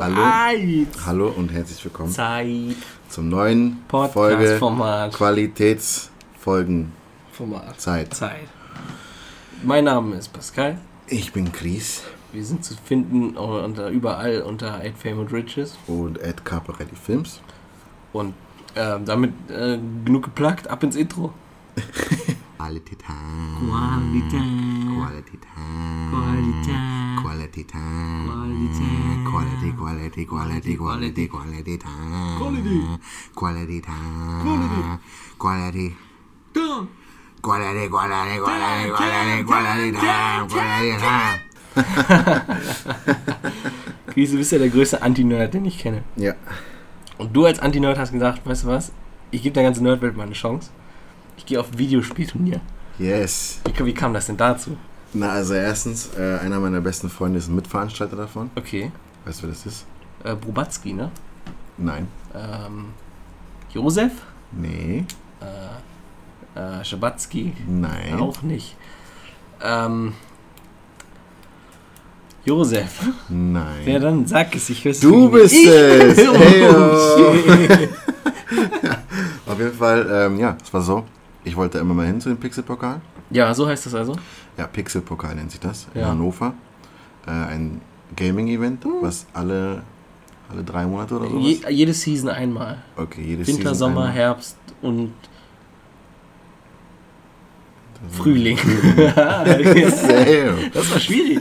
Hallo, hallo und herzlich willkommen Zeit. zum neuen Folge Podcast-Format. Qualitätsfolgen Format. Zeit. Zeit. Mein Name ist Pascal. Ich bin Chris Wir sind zu finden unter, überall unter Eight Fame and Riches. und Ed Caparelli Films. Und ähm, damit äh, genug geplagt, ab ins Intro. Qualität. Qualität. Qualität. Qualität. Qualität. Qualität. Quality, quality, quality, quality, Quality. Quality. Quality. Quality, quality, quality, quality, quality time, quality time. Chris, du bist ja der größte Anti-Nerd, den ich kenne. Ja, Und du als Anti-Nerd hast gesagt, weißt du was? Ich gebe der ganzen Nerdwelt mal eine Chance. Ich gehe auf Videospielturnier. yes. Wie, wie kam das denn dazu? Na, also erstens, äh, einer meiner besten Freunde ist ein Mitveranstalter davon. Okay. Weißt du, wer das ist? Äh, Brubatzky, ne? Nein. Ähm, Josef? Nee. Äh, äh, Schabatzky? Nein. Auch nicht. Ähm, Josef. Nein. Wer dann? Sag es, ich weiß Du bist es! Hey, shit. Auf jeden Fall, ähm, ja, es war so. Ich wollte immer mal hin zu dem Pixelpokal. Ja, so heißt das also. Ja, Pixelpokal nennt sich das. In Ja. Hannover. Äh, ein Gaming-Event, Hm. was alle, alle drei Monate oder sowas. Je, jede Season einmal. okay, jedes Winter, Season Sommer, einmal. Herbst und Frühling. Das war schwierig.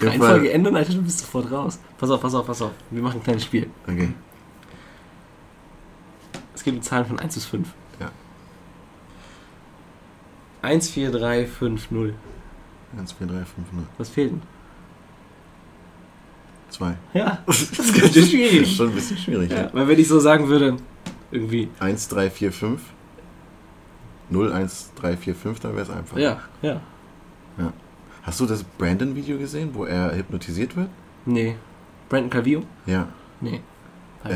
Reihenfolge ändern, Alter, du bist sofort raus. Pass auf, pass auf, pass auf. Wir machen ein kleines Spiel. Okay. Es gibt Zahlen von 1 bis 5. Ja. 1, 4, 3, 5, 0. 1, 4, 3, 5, 0. Was fehlt denn? 2. Ja, das ist ganz schwierig. Schon ein bisschen schwierig. Ja, Ja. weil wenn ich so sagen würde, irgendwie. 1, 3, 4, 5. 0, 1, 3, 4, 5, dann wäre es einfach. Ja, ja. Hast du das Brandon-Video gesehen, wo er hypnotisiert wird? Nee. Brandon Calvillo? Ja. Nee. Äh,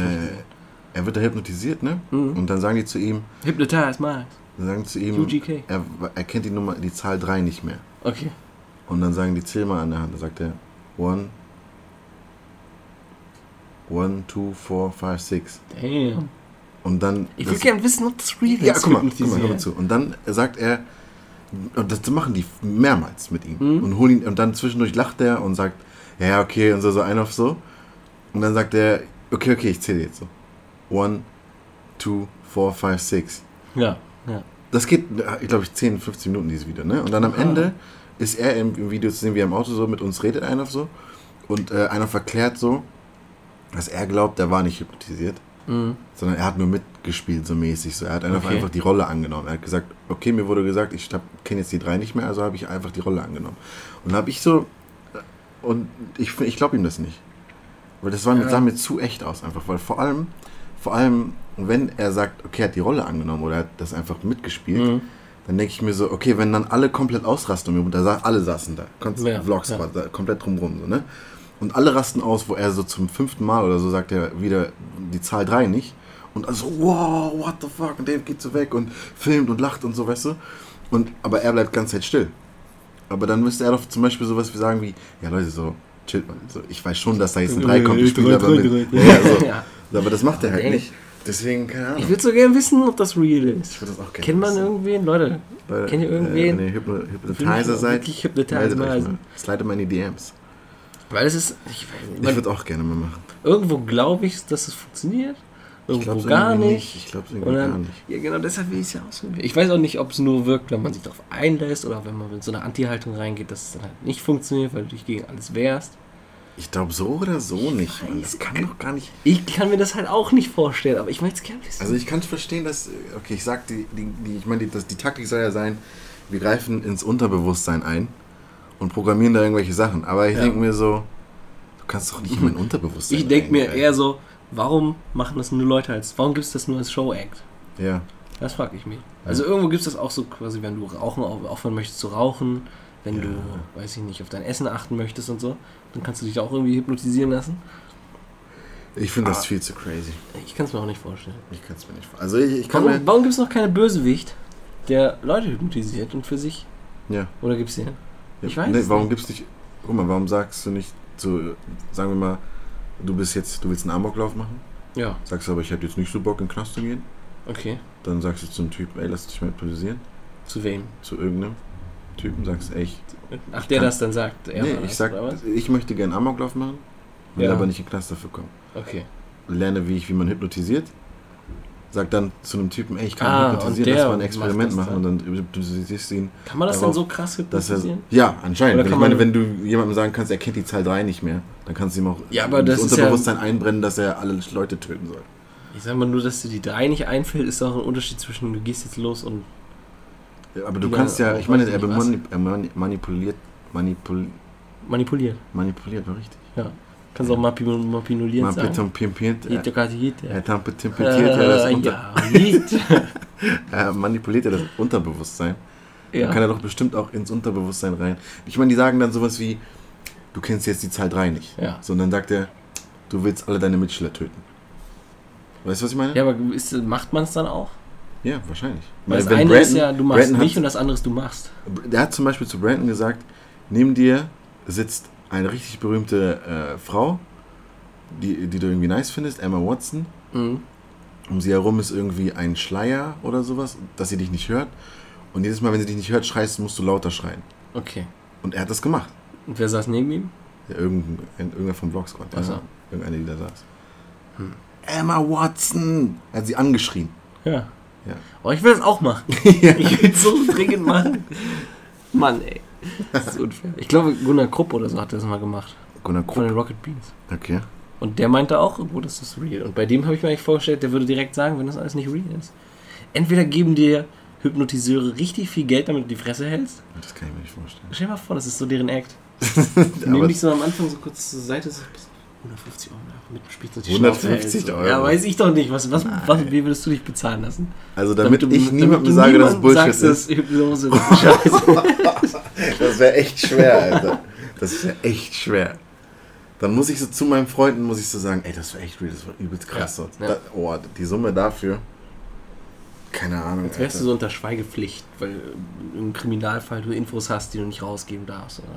er wird da hypnotisiert, ne? Mhm. Und dann sagen die zu ihm, Hypnotize Max. Dann sagen zu ihm, UGK. er, er kennt die Nummer, die Zahl 3 nicht mehr. Okay. Und dann sagen die, zähl mal an der Hand. Dann sagt er, 1, 1, 2, 4, 5, 6. Damn. Und dann... Ich will gerne wissen, ob das real ist. Ja, guck mal, guck mal, hör mal zu. Und dann sagt er, und das machen die mehrmals mit ihm. Mhm. Und holen ihn, und dann zwischendurch lacht er und sagt, ja, okay, und so, so ein auf so. Und dann sagt er, okay, okay, ich zähle jetzt so. One, two, four, five, six. Ja. Das geht, ich glaube, ich 10, 15 Minuten dieses Video, ne? Und dann am Ah. Ende ist er im, im Video zu sehen, wie er im Auto so mit uns redet, einer so. Und äh, einer verklärt so, dass er glaubt, er war nicht hypnotisiert Mhm. sondern er hat nur mitgespielt, so mäßig. So, er hat einfach, Okay. einfach die Rolle angenommen. Er hat gesagt, okay, mir wurde gesagt, ich kenne jetzt die drei nicht mehr, also habe ich einfach die Rolle angenommen. Und dann habe ich so, und ich, ich glaube ihm das nicht. Weil das war, Ja. sah mir zu echt aus, einfach. Weil vor allem, vor allem, wenn er sagt, okay, er hat die Rolle angenommen oder er hat das einfach mitgespielt, Mhm. dann denke ich mir so, okay, wenn dann alle komplett ausrasten, und da alle saßen da, Konz Ja, Vlogs ja. da, komplett drumrum, so, ne? Und alle rasten aus, wo er so zum fünften Mal oder so sagt er wieder die Zahl 3 nicht. Und also, wow, what the fuck? Und Dave geht so weg und filmt und lacht und so, weißt du? Und, aber er bleibt ganz Zeit still. Aber dann müsste er doch zum Beispiel sowas wie sagen wie, ja Leute, so, chillt mal. So, ich weiß schon, dass da jetzt ein 3 kommt, ich spiele aber mit. Ja, so. Ja. Aber das macht er halt Ey. nicht. Deswegen, keine Ahnung. Ich würde so gerne wissen, ob das real ist. Ich würde das auch gerne Kennt man wissen. irgendwen? Leute, Leute, kennt ihr Äh, irgendwen? wenn ihr Hypno Hypnotizer seid, lassen. mal. Slide mal in die DMs. Weil es ist. Ich, Ich würde auch gerne mal machen. irgendwo glaube ich, dass es funktioniert. Irgendwo glaub's gar irgendwie nicht. Ich glaube es irgendwie gar dann, nicht. ja, genau deshalb will ich es ja ausprobieren. Ich weiß auch nicht, ob es nur wirkt, wenn man sich darauf einlässt oder wenn man mit so einer Anti-Haltung reingeht, dass es dann halt nicht funktioniert, weil du dich gegen alles wehrst. Ich glaube so oder so nicht. Mann. Das kann doch gar nicht. Ich kann mir das halt auch nicht vorstellen, aber ich möchte es gerne wissen. Also ich kann verstehen, dass. Okay, ich sag die, die, die ich meine, die, die Taktik soll ja sein, wir greifen ins Unterbewusstsein ein und programmieren da irgendwelche Sachen. Aber ich Ja. denke mir so, du kannst doch nicht in mein Unterbewusstsein. ich denke mir eher so, warum machen das nur Leute als, warum gibt es das nur als Show-Act? Ja. Das frage ich mich. Also irgendwo gibt es das auch so quasi, wenn du rauchen auf- aufhören möchtest zu rauchen, wenn Ja. du, weiß ich nicht, auf dein Essen achten möchtest und so, dann kannst du dich auch irgendwie hypnotisieren lassen. Ich finde das Ah. viel zu crazy. Ich kann es mir auch nicht vorstellen. Ich kann es mir nicht vor. Also ich, ich kann Warum, mir. warum gibt es noch keine Bösewicht, der Leute hypnotisiert und für sich? Ja. Oder gibt es den? Ich weiß Nee, es warum nicht. gibst nicht. Guck mal, warum sagst du nicht zu. Sagen wir mal, du bist jetzt. Du willst einen Amoklauf machen? Ja, Sagst du aber, ich hätte jetzt nicht so Bock in den Knast zu gehen. okay. Dann sagst du zum Typen, ey, lass dich mal hypnotisieren. Zu wem? Zu irgendeinem Typen sagst, ich. Ach, der kann- das dann sagt. Er nee, ich sag, ich möchte gerne Amoklauf machen, will Ja. aber nicht in den Knast dafür kommen. Okay. Lerne, wie ich, wie man hypnotisiert. Sag dann zu einem Typen, ey, ich kann Ah, hypnotisieren, lass mal ein Experiment machen und dann hypnotisierst du ihn, Kann man das Darauf, denn so krass dass er. hypnotisieren? Ja, anscheinend. Oder Ich meine, wenn du jemandem sagen kannst, er kennt die Zahl 3 nicht mehr, dann kannst du ihm auch Ja, ist Unterbewusstsein einbrennen, dass er alle Leute töten soll. Ich sag mal nur, dass dir die drei nicht einfällt, ist auch ein Unterschied zwischen du gehst jetzt los und Ja, aber du Ja, kannst ja, ich meine, er, er manipuliert, manipul, manipuliert. manipuliert, war richtig. Kannst auch sagen. ja er ja. ja Äh, unter, ja, geht. er manipuliert ja das Unterbewusstsein. Dann kann ja. er doch bestimmt auch ins Unterbewusstsein rein. Ich meine, die sagen dann sowas wie, du kennst jetzt die Zahl 3 nicht. Ja. So, und dann sagt er, du willst alle deine Mitschüler töten. Weißt du, was ich meine? ja, aber ist, macht man es dann auch? Ja, wahrscheinlich. Weil das wenn eine ist Brandon- ja, du machst Brandon nicht und das andere ist, du machst. Der hat zum Beispiel zu Brandon gesagt, neben dir sitzt eine richtig berühmte äh, Frau, die, die du irgendwie nice findest, Emma Watson. Mhm. Um sie herum ist irgendwie ein Schleier oder sowas, dass sie dich nicht hört. Und jedes Mal, wenn sie dich nicht hört, schreist, musst du lauter schreien. Okay. Und er hat das gemacht. Und wer saß neben ihm? Ja, irgendein, irgendwer vom Vlog Squad. Ach so. Ja, irgendeine, die da saß. Hm. Emma Watson! Er hat sie angeschrien. Ja. Ja. Oh, ich will es auch machen. Ich will es so dringend machen. Mann, ey. Das ist unfair. Ich glaube, Gunnar Krupp oder so hat das mal gemacht. Gunnar Von Krupp. den Rocket Beans. Okay. Und der meinte auch irgendwo, das ist real. Und bei dem habe ich mir eigentlich vorgestellt, der würde direkt sagen, wenn das alles nicht real ist. Entweder geben dir Hypnotiseure richtig viel Geld, damit du die Fresse hältst. Das kann ich mir nicht vorstellen. Stell dir mal vor, das ist so deren Act. Nehmen Aber dich so am Anfang so kurz zur Seite, so 150 Euro mit dem Spiel so die 150 Schnauze hältst. Euro? Ja, weiß ich doch nicht. Was, was, was, wie würdest du dich bezahlen lassen? also damit, du- ich niemandem du sage, dass es Bullshit sagst, ist. dass Hypnose das ist scheiße. Das wäre echt schwer, Alter. Das wäre echt schwer. Dann muss ich so zu meinen Freunden, muss ich so sagen, ey, das war echt real, das war übelst krass. Ja, ja. Da, oh, die Summe dafür, keine Ahnung. Jetzt wärst du Alter. so unter Schweigepflicht, weil im Kriminalfall du Infos hast, die du nicht rausgeben darfst. Oder?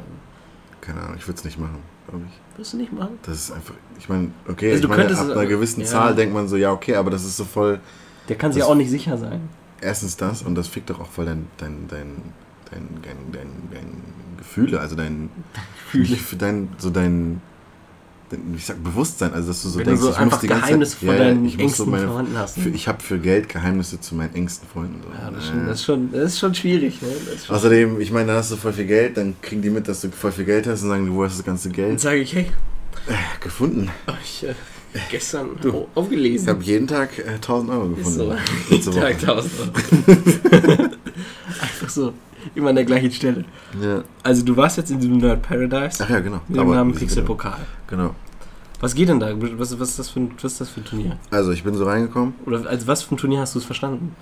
Keine Ahnung, ich würde es nicht machen, glaube ich. Wirst du nicht machen? Das ist einfach, ich meine, okay, Also ich meine, ab einer gewissen ja. Zahl denkt man so, ja, okay, aber das ist so voll, Der kann sich Das- auch nicht sicher sein. erstens das und das fickt doch auch voll dein, dein, dein, dein, dein, dein, dein Gefühle, also dein, Gefühle. Für dein, so dein, dein, ich sag Bewusstsein, also dass du so Wenn denkst, du so ich einfach muss die ganze Geheimnisse Zeit, von ja, deinen engsten so meine, Verwandten hast. für, ich habe für Geld Geheimnisse zu meinen engsten Freunden. So. ja, das ist, Äh. schon, das, ist schon, das ist schon schwierig. Ne? Ist schon Außerdem, ich meine, dann hast du voll viel Geld, dann kriegen die mit, dass du voll viel Geld hast und sagen, wo hast du das ganze Dann Geld sage ich, hey, gefunden? hab ich äh, gestern Du, au- aufgelesen. Ich habe jeden Tag äh, 1000 Euro Ist gefunden. so. Letzte Woche. Tag 1000 Euro. Einfach so, immer an der gleichen Stelle. Ja. Also du warst jetzt in diesem Nerd Paradise Ach ja, genau. mit dem Namen Pixel genau- Pokal. Genau. Was geht denn da? Was, was, ist das für ein, was ist das für ein Turnier? Also ich bin so reingekommen. Oder als was für ein Turnier hast du es verstanden?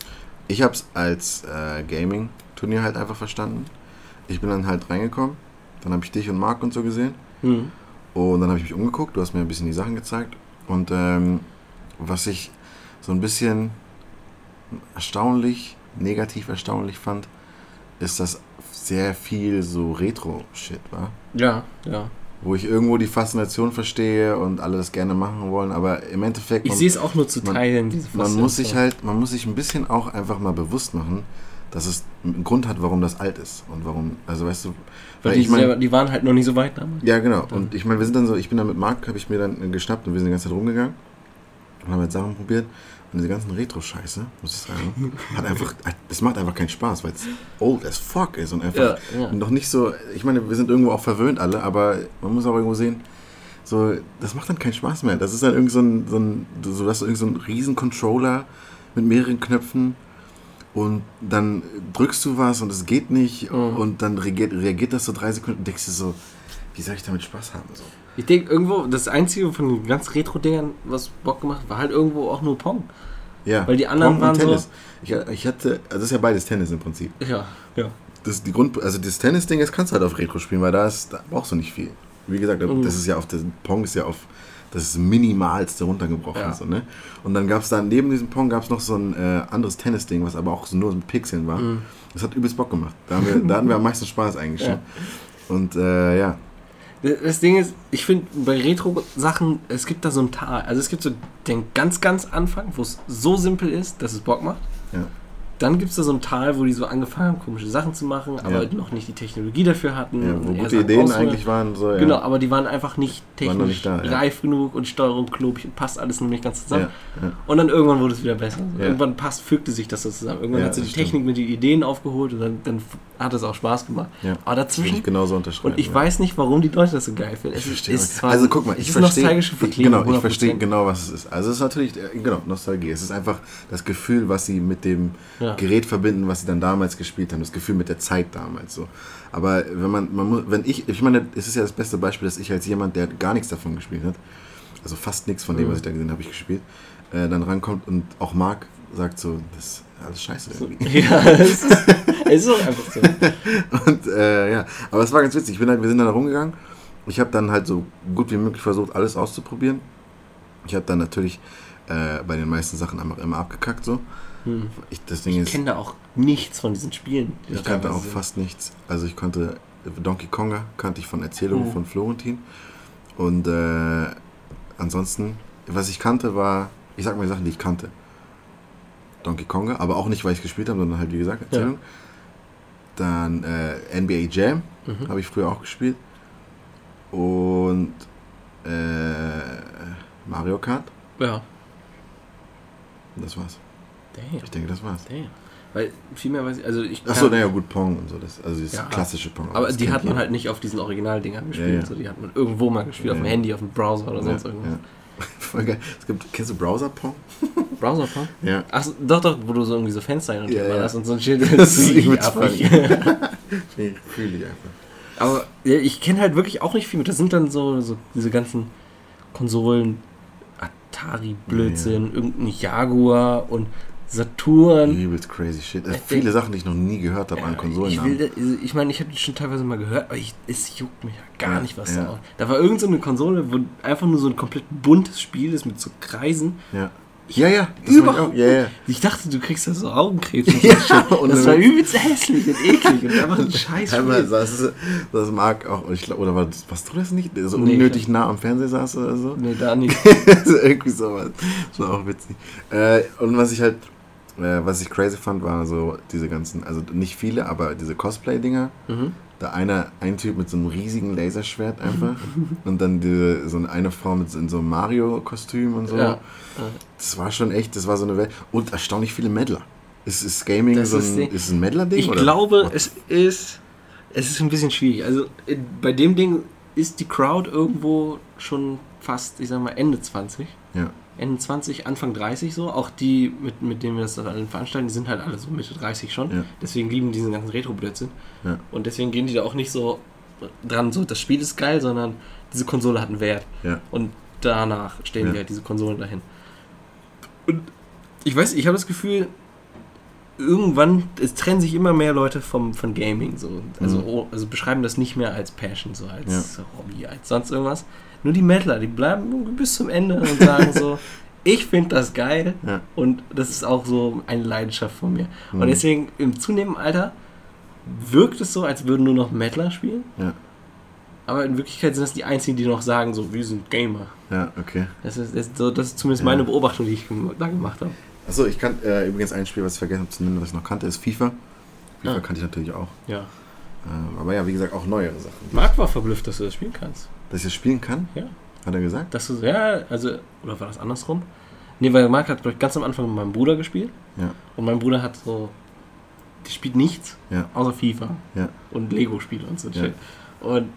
Ich habe es als äh, Gaming-Turnier halt einfach verstanden. Ich bin dann halt reingekommen. Dann habe ich dich und Marc und so gesehen. Hm. Und dann habe ich mich umgeguckt. Du hast mir ein bisschen die Sachen gezeigt. Und ähm, was ich so ein bisschen erstaunlich, negativ erstaunlich fand, ist, dass sehr viel so Retro-Shit war. Ja, ja. Wo ich irgendwo die Faszination verstehe und alle das gerne machen wollen. Aber im Endeffekt... Ich sehe es auch nur zu man- teilen, diese man muss sich Faszination. halt, man muss sich ein bisschen auch einfach mal bewusst machen, dass es einen Grund hat, warum das alt ist und warum, also weißt du, Weil weil die, ich meine, selber, die waren halt noch nicht so weit damals. ja genau, und ich meine, wir sind dann so, ich bin dann mit Marc, habe ich mir dann geschnappt und wir sind die ganze Zeit rumgegangen und haben jetzt Sachen probiert und diese ganzen Retro-Scheiße, muss ich sagen, hat einfach, es macht einfach keinen Spaß, weil es old as fuck ist und einfach Ja, ja. noch nicht so, ich meine, wir sind irgendwo auch verwöhnt alle, aber man muss auch irgendwo sehen, so, das macht dann keinen Spaß mehr. Das ist dann irgend so ein, so ein, so, dass du irgend so einen riesen Controller mit mehreren Knöpfen und dann drückst du was und es geht nicht Mhm. und dann reagiert, reagiert das so drei Sekunden und denkst dir so, wie soll ich damit Spaß haben? So. Ich denke, irgendwo, das Einzige von den ganz Retro-Dingern, was Bock gemacht hat, war halt irgendwo auch nur Pong. Ja, Weil die anderen Pong waren und so- Tennis. Ich, ich hatte, also das ist ja beides Tennis im Prinzip. Ja, ja. Das die Grund, also das Tennis-Ding, das kannst du halt auf Retro spielen, weil da, ist, da brauchst du nicht viel. Wie gesagt, Mhm. das ist ja auf, das Pong ist ja auf das minimalste runtergebrochen. Ja. So, ne? Und dann gab es da neben diesem Pong gab es noch so ein äh, anderes Tennis-Ding, was aber auch so nur mit Pixeln war. Mhm. Das hat übelst Bock gemacht. Da, haben wir, da hatten wir am meisten Spaß eigentlich Ja. schon. Und äh, ja, Das Ding ist, ich finde bei Retro-Sachen, es gibt da so ein Tal. Also es gibt so den ganz, ganz Anfang, wo es so simpel ist, dass es Bock macht. Ja. Dann gibt es da so ein Tal, wo die so angefangen haben, komische Sachen zu machen, aber Ja. noch nicht die Technologie dafür hatten. ja wo gute Ideen ausprobieren. eigentlich waren. So, ja. Genau, aber die waren einfach nicht technisch nicht da, reif genug und Steuerung klobig und passt alles noch nicht ganz zusammen. Und dann irgendwann wurde es wieder besser. Ja. Irgendwann passt, fügte sich das so zusammen. Irgendwann hat sie die stimmt. Technik mit den Ideen aufgeholt und dann, dann hat es auch Spaß gemacht. Aber dazwischen ich genauso unterschreiben. und ich weiß nicht, warum die Leute das so geil finden. Es Ich verstehe ist zwar Also guck mal, ich verstehe. genau, ich verstehe 100%. genau, was es ist. Also es ist natürlich, äh, genau, Nostalgie. Es ist einfach das Gefühl, was sie mit dem Ja. Gerät verbinden, was sie dann damals gespielt haben. Das Gefühl mit der Zeit damals so. Aber wenn man, man muss, wenn ich, ich meine, es ist ja das beste Beispiel, dass ich als jemand, der gar nichts davon gespielt hat, also fast nichts von dem, Mhm. was ich da gesehen habe, ich gespielt, äh, dann rankommt und auch Marc sagt so, das ist alles scheiße irgendwie. Ja, es ist, es ist auch einfach so. Und äh, ja, aber es war ganz witzig. Ich bin halt, wir sind dann da rumgegangen. Ich habe dann halt so gut wie möglich versucht, alles auszuprobieren. Ich habe dann natürlich äh, bei den meisten Sachen einfach immer abgekackt so. Hm. Ich, Ich kenne da auch nichts von diesen Spielen. die ich kannte auch sind. fast nichts. Also ich konnte Donkey Konga kannte ich von Erzählungen Oh. von Florentin. Und äh, ansonsten, was ich kannte, war, ich sag mal die Sachen, die ich kannte. Donkey Konga, aber auch nicht, weil ich gespielt habe, sondern halt wie gesagt Erzählung. Dann äh, NBA Jam Mhm. habe ich früher auch gespielt. Und äh, Mario Kart. Ja. Das war's. Damn. Ich denke, das war's. Damn. Weil viel mehr weiß ich, also ich Achso, naja, gut, Pong und so. Das, also das Ja. klassische Pong. aber die hat man halt nicht auf diesen Originaldingern gespielt, Ja, ja. so die hat man irgendwo mal gespielt, auf dem. Handy, auf dem Browser oder sonst irgendwas. Voll geil. Es gibt, kennst du Browser Pong? Browser Pong? Ja. Ach, so, doch, doch, wo du so irgendwie so Fenster hin und her ja. hast und so ein Schild. Das ist ich- Nee, fühle ich einfach. Aber ich kenne halt wirklich auch nicht viel mit. Das sind dann so, so diese ganzen Konsolen, Atari-Blödsinn, irgendein Jaguar und Saturn. Übelst crazy shit. Ich Viele denk- Sachen, die ich noch nie gehört habe an ich Konsolennamen. will, da- ich meine, ich habe die schon teilweise mal gehört, aber ich, es juckt mich ja gar Ja, nicht, was ja. da Da war irgendeine so eine Konsole, wo einfach nur so ein komplett buntes Spiel ist mit so Kreisen. Ja. Ja, ja. Das Überhaupt ich. Ja, ja. Ich dachte, du kriegst da so Augenkrebs. Und Ja, und das war übelst hässlich und eklig und einfach ein scheiß Spiel. saß, das mag auch, ich glaub, oder war warst du das nicht? So Nee, unnötig ich- nah am Fernseher saß oder so? Nee, da nicht. irgendwie sowas. Das war auch witzig. Äh, und was ich halt, äh, was ich crazy fand, war so diese ganzen, also nicht viele, aber diese Cosplay-Dinger. Mhm. Da einer, ein Typ mit so einem riesigen Laserschwert einfach. und dann diese, so eine Frau mit so, in so einem Mario-Kostüm und so. Ja. Das war schon echt, das war so eine Welt. Und erstaunlich viele Meddler. Ist, ist Gaming Das so ist ein, die- ist ein Meddler-Ding? Ich oder? glaube, es ist, es ist ein bisschen schwierig. Also bei dem Ding ist die Crowd irgendwo schon fast, ich sag mal, Ende 20. Ja. Ende 20, Anfang 30 so. Auch die, mit, mit denen wir das dann veranstalten, die sind halt alle so Mitte 30 schon. Ja. Deswegen lieben die diesen ganzen Retro-Blödsinn. Ja. Und deswegen gehen die da auch nicht so dran, so das Spiel ist geil, sondern diese Konsole hat einen Wert. Ja. Und danach stehen Ja. die halt diese Konsolen dahin. Und ich weiß, ich habe das Gefühl, irgendwann, es trennen sich immer mehr Leute vom, von Gaming. So. Also, Mhm. oh, also beschreiben das nicht mehr als Passion, so als Hobby, als sonst irgendwas. Nur die Mettler, die bleiben bis zum Ende und sagen so, ich finde das geil Ja. und das ist auch so eine Leidenschaft von mir. Mhm. Und deswegen im zunehmenden Alter wirkt es so, als würden nur noch Mettler spielen. Ja. Aber in Wirklichkeit sind das die einzigen, die noch sagen, so, wir sind Gamer. Ja, okay. Das ist, das ist, so, das ist zumindest Ja. meine Beobachtung, die ich da gemacht habe. Achso, ich kann äh, übrigens ein Spiel, was ich vergessen habe zu nennen, was ich noch kannte, ist FIFA. FIFA Ah. kannte ich natürlich auch. Ja. Ähm, aber ja, wie gesagt, auch neuere Sachen. Marc war verblüfft, dass du das spielen kannst. Dass ich das spielen kann? Ja. Hat er gesagt? Dass du, ja, also, oder war das andersrum? Nee, weil Marc hat, glaub ich, ganz am Anfang mit meinem Bruder gespielt. Ja. Und mein Bruder hat so, der spielt nichts, Ja. außer FIFA. Ja. Und Lego-Spiele und so. Ja. Shit. Und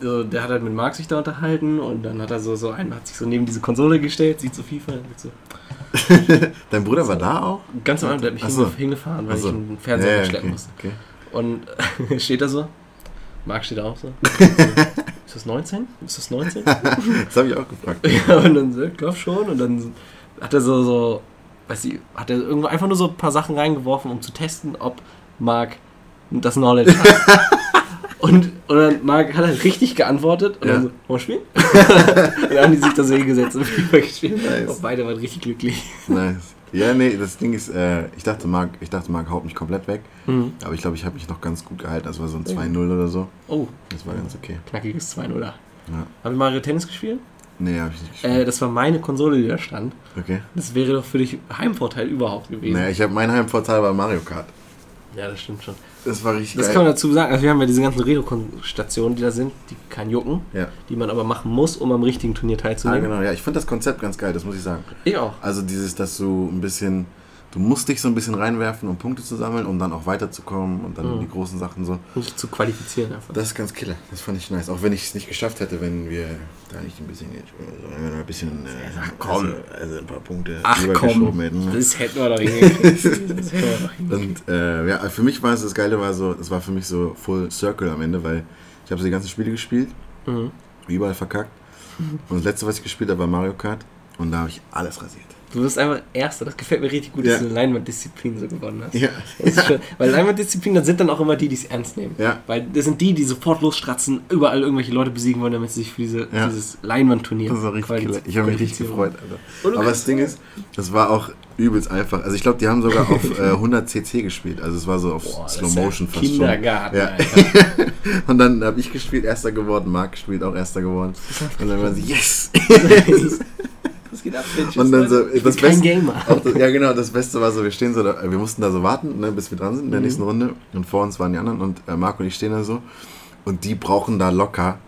so, der hat halt mit Marc sich da unterhalten und dann hat er so, so einen, hat sich so neben diese Konsole gestellt, sieht so FIFA, und so. Dein Bruder war da auch? Ganz Anfang, der hat mich so. hinge- hingefahren, weil so. ich einen Fernseher Ja, ja, schleppen okay, musste. okay. Und steht da so. Marc steht da auch so. ist das 19? Ist das 19? Das habe ich auch gefragt. ja, und dann so, ich glaub schon. Und dann hat er so, so, weiß ich, hat er irgendwo einfach nur so ein paar Sachen reingeworfen, um zu testen, ob Marc das Knowledge hat. Und, und dann Marc hat halt richtig geantwortet und Ja. dann so, wollen wir spielen? und dann haben die sich da so hingesetzt und FIFA gespielt. Nice. Und beide waren richtig glücklich. Nice. Ja, nee, das Ding ist, äh, ich dachte, Marc, ich dachte, Marc haut mich komplett weg. Mhm. Aber ich glaube, ich habe mich noch ganz gut gehalten. Das war so ein 2-0 oder so. Oh, Das war ganz okay. knackiges 2-0. Ja. Haben wir Mario Tennis gespielt? Nee, habe ich nicht gespielt. Äh, das war meine Konsole, die da stand. okay. Das wäre doch für dich Heimvorteil überhaupt gewesen. Naja, ich habe mein Heimvorteil bei Mario Kart. Ja, das stimmt schon. Das war richtig Das geil. kann man dazu sagen. Also wir haben ja diese ganzen Redo-Stationen, die da sind, die kein jucken, ja. die man aber machen muss, um am richtigen Turnier Ah, teilzunehmen. genau. Ja, ich finde das Konzept ganz geil, das muss ich sagen. Ich auch. Also dieses, dass du ein bisschen, du musst dich so ein bisschen reinwerfen, um Punkte zu sammeln, um dann auch weiterzukommen und dann Mhm. die großen Sachen so. Nicht zu qualifizieren einfach. Das ist ganz killer. Das fand ich nice. Auch wenn ich es nicht geschafft hätte, wenn wir da nicht ein bisschen, äh, ein bisschen, äh, Ach, komm. also, also ein paar Punkte Ach komm, hätten. das hätten wir doch hingekriegt. Das hätten wir doch hingekriegt. Und äh, ja, für mich war es das Geile, war so, es war für mich so Full Circle am Ende, weil ich habe so die ganzen Spiele gespielt, Mhm. überall verkackt. Und das letzte, was ich gespielt habe, war Mario Kart. Und da habe ich alles rasiert. Du bist einfach Erster. Das gefällt mir richtig gut, Ja. dass du eine Leinwanddisziplin so gewonnen hast. Ja. Das ist schön. Weil Leinwanddisziplin, das sind dann auch immer die, die es ernst nehmen. Ja. Weil das sind die, die sofort losstratzen, überall irgendwelche Leute besiegen wollen, damit sie sich für diese, Ja. dieses Leinwandturnier Das war richtig killer. Ich habe mich richtig gefreut. Alter. Aber das Ding ist, das war auch übelst einfach. Also ich glaube, die haben sogar auf äh, 100 cc gespielt. Also es war so auf Boah, Slow Motion fast schon. Kindergarten, Ja. Und dann habe ich gespielt, erster geworden, Marc gespielt, auch erster geworden. Und dann waren sie, yes! Was geht ab, Bitches? Und dann so, ich bin das kein Beste, Gamer. auch das, ja genau, das Beste war so, wir stehen so, da, wir mussten da so warten, ne, bis wir dran sind in der Mhm. nächsten Runde. Und vor uns waren die anderen und äh, Marc und ich stehen da so. Und die brauchen da locker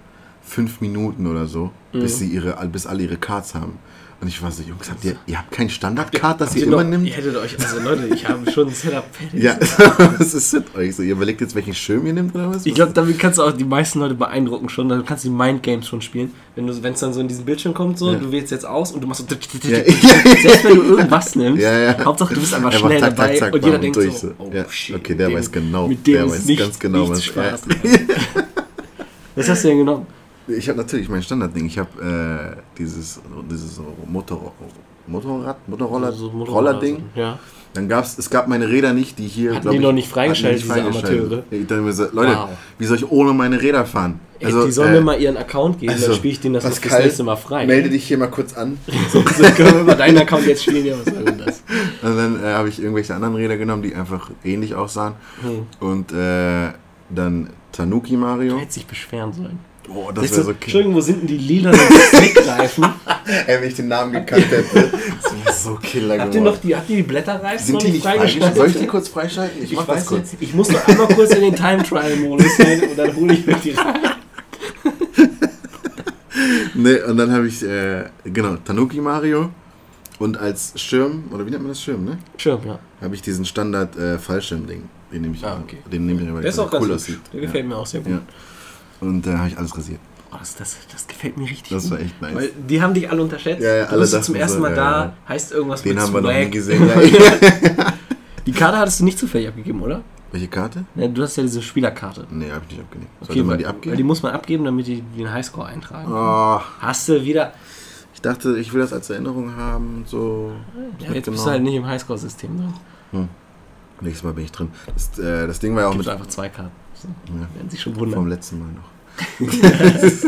fünf Minuten oder so, bis Mhm. sie ihre, bis alle ihre Cards haben. Und ich war so, Jungs, habt ihr, ihr habt kein Standardcard, das ihr immer noch- nimmt? Ihr hättet euch, also Leute, ich habe schon ein Setup fertig. Ja, was ist mit euch so? Ihr überlegt jetzt, welchen Schirm ihr nehmt oder was? Ich glaube, damit kannst du auch die meisten Leute beeindrucken schon. Dann kannst du die Mindgames schon spielen. Wenn es dann so in diesen Bildschirm kommt, so, Ja. du wählst jetzt aus und du machst so. Ja. Selbst wenn du irgendwas nimmst, Ja, ja. Hauptsache du bist einfach Einfach schnell zack, dabei zack, und jeder denkt so, oh shit. okay, der weiß genau, Mit dem der weiß ganz genau, was- Spaß. ja. Was hast du denn genommen? Ich habe natürlich mein Standardding. Ich habe äh, dieses, dieses Motor, Motorrad, Motorroller, So Motorroller- Rollerding. Ja. Dann gab's, es gab meine Räder nicht, die hier. Hatten die ich, noch nicht freigeschaltet, die diese Amateure? Ich dachte mir so, Leute, Wow. wie soll ich ohne meine Räder fahren? Ey, die sollen äh, mir mal ihren Account geben, also, dann spiele ich denen das auf das Pascal, nächste Mal frei. Melde dich hier mal kurz an. So können wir über deinen Account jetzt spielen, ja, was soll denn das? Und dann äh, habe ich irgendwelche anderen Räder genommen, die einfach ähnlich aussahen. Hm. Und äh, dann Tanuki Du Mario. hättest dich beschweren sollen. Oh, Sagst das wäre so Entschuldigung, wo sind denn die lilanen Zweckreifen? Ey, wenn ich den Namen gekannt hätte, das wäre so killer Habt ihr noch die, habt ihr die Blätterreifen Sind noch die nicht freigeschaltet? Soll ich die kurz freischalten? Ich, Ich, mach weiß das kurz. jetzt, ich muss noch einmal kurz in den Time Trial Modus rein und dann hole ich mir die rein. Nee, und dann habe ich, äh, genau, Tanuki Mario. Und als Schirm, oder wie nennt man das Schirm, ne? Schirm, ja. Habe ich diesen Standard äh, Fallschirm-Ding. Den nehme ich Ah, okay. Den nehme ich weil Der ist auch ganz cool hübsch. aussieht. Der gefällt mir auch sehr gut. Ja. Und da habe ich alles rasiert. Oh, das, das, das gefällt mir richtig Das gut. war echt nice. Weil die haben dich alle unterschätzt. Ja, ja, du alle bist dachten zum ersten so, Mal ja, da, ja. heißt irgendwas Den mit haben wir noch Swag. nie gesehen. Ja. Die Karte hattest du nicht zufällig abgegeben, oder? Welche Karte? Ja, du hast ja diese Spielerkarte. Nee, habe ich nicht abgelegt. Sollte Okay, man weil, die weil abgeben? die muss man abgeben, damit die den Highscore eintragen. Oh, Hast du wieder. ich dachte, ich will das als Erinnerung haben. So. Ja, jetzt bist du halt nicht im Highscore-System drin. Nächstes Mal bin ich drin. Das, äh, das Ding war ja auch Gibt mit. einfach zwei Karten. Ja. werden sich schon Vom wundern. letzten Mal noch.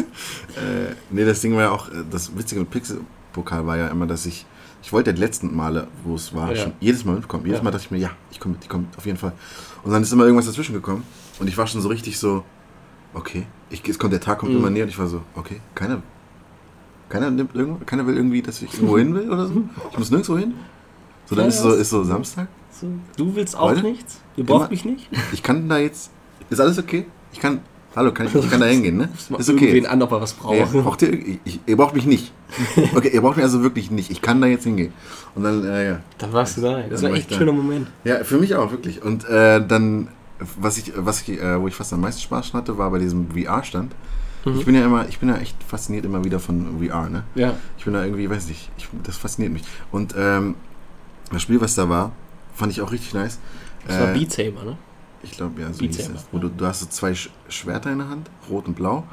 äh, nee, das Ding war ja auch, äh, das Witzige mit Pixel-Pokal war ja immer, dass ich, ich wollte ja die letzten Male, wo es war, Ja. schon jedes Mal mitkommen. Jedes Ja. Mal dachte ich mir, ja, ich komme mit, ich komme auf jeden Fall. Und dann ist immer irgendwas dazwischen gekommen und ich war schon so richtig so, okay, ich, es kommt, der Tag kommt Mhm. immer näher und ich war so, okay, keiner, keiner nimmt irgendwo, keiner will irgendwie, dass ich irgendwo hin will oder so. Ich muss nirgendwo hin. So, dann ist es so, ist so Samstag. So, du willst auch Leute? nichts? Ihr braucht Immer- mich nicht? Ich kann da jetzt, ist alles okay? Ich kann, hallo, kann ich, ich kann da hingehen, ne? Ist okay. irgendwen an, ob er was braucht. Ja, braucht ihr, ich, ihr braucht mich nicht. Okay, ihr braucht mich also wirklich nicht. Ich kann da jetzt hingehen. Und dann, äh, ja. Dann warst du da. Das Dann war war echt ein schöner Moment. Ja, für mich auch, wirklich. Und äh, dann, was ich, was ich, äh, wo ich fast am meisten Spaß hatte, war bei diesem VR-Stand. Mhm. Ich bin ja immer, ich bin ja echt fasziniert immer wieder von VR, ne? Ja. Ich bin da irgendwie, weiß nicht, ich, das fasziniert mich. Und ähm, das Spiel, was da war, fand ich auch richtig nice. Das war Äh, Beat Saber, ne? Ich glaube, ja, so Beat hieß es. Wo du, du hast so zwei Sch Schwerter in der Hand, rot und blau,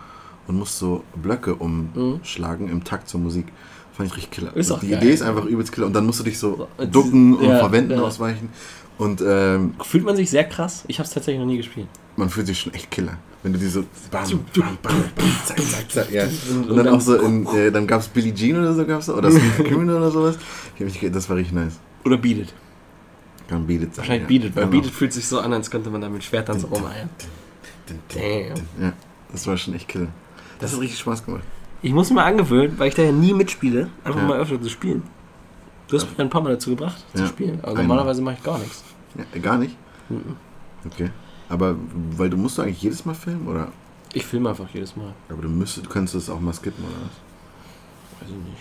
und musst so Blöcke Mhm. umschlagen im Takt zur Musik. Fand ich richtig killer. Auch die geil. Idee ist einfach übelst killer. Und dann musst du dich so ducken und ja, verwenden, ja. ausweichen. Und ähm, Fühlt man sich sehr krass? Ich habe es tatsächlich noch nie gespielt. man fühlt sich schon echt killer. Wenn du die so bam, bam, bam, bam, zack, zack, zack, ja. Und Und dann dann- auch so in, äh, dann gab es Billie Jean oder so, gab's oder Screaming oder sowas. Ich hab mich Das war richtig nice. Oder Beat It. Kann Beat It sein. Wahrscheinlich ja. Beat It, weil Genau. Fühlt sich so an, als könnte man da mit Schwertern so rumeiern. Damn. Ja, das war schon echt kill. Das hat richtig Spaß gemacht. Ich muss mir angewöhnen, weil ich da ja nie mitspiele, einfach Ja. mal öfter zu spielen. Du hast mich ein paar Mal dazu gebracht, zu Ja. spielen. Aber Einmal. normalerweise mache ich gar nichts. Ja, gar nicht? Mhm. Okay. Aber weil du musst du eigentlich jedes Mal filmen oder? Ich filme einfach jedes Mal. Aber du müsstest, du könntest das auch mal skippen oder was? Weiß ich nicht.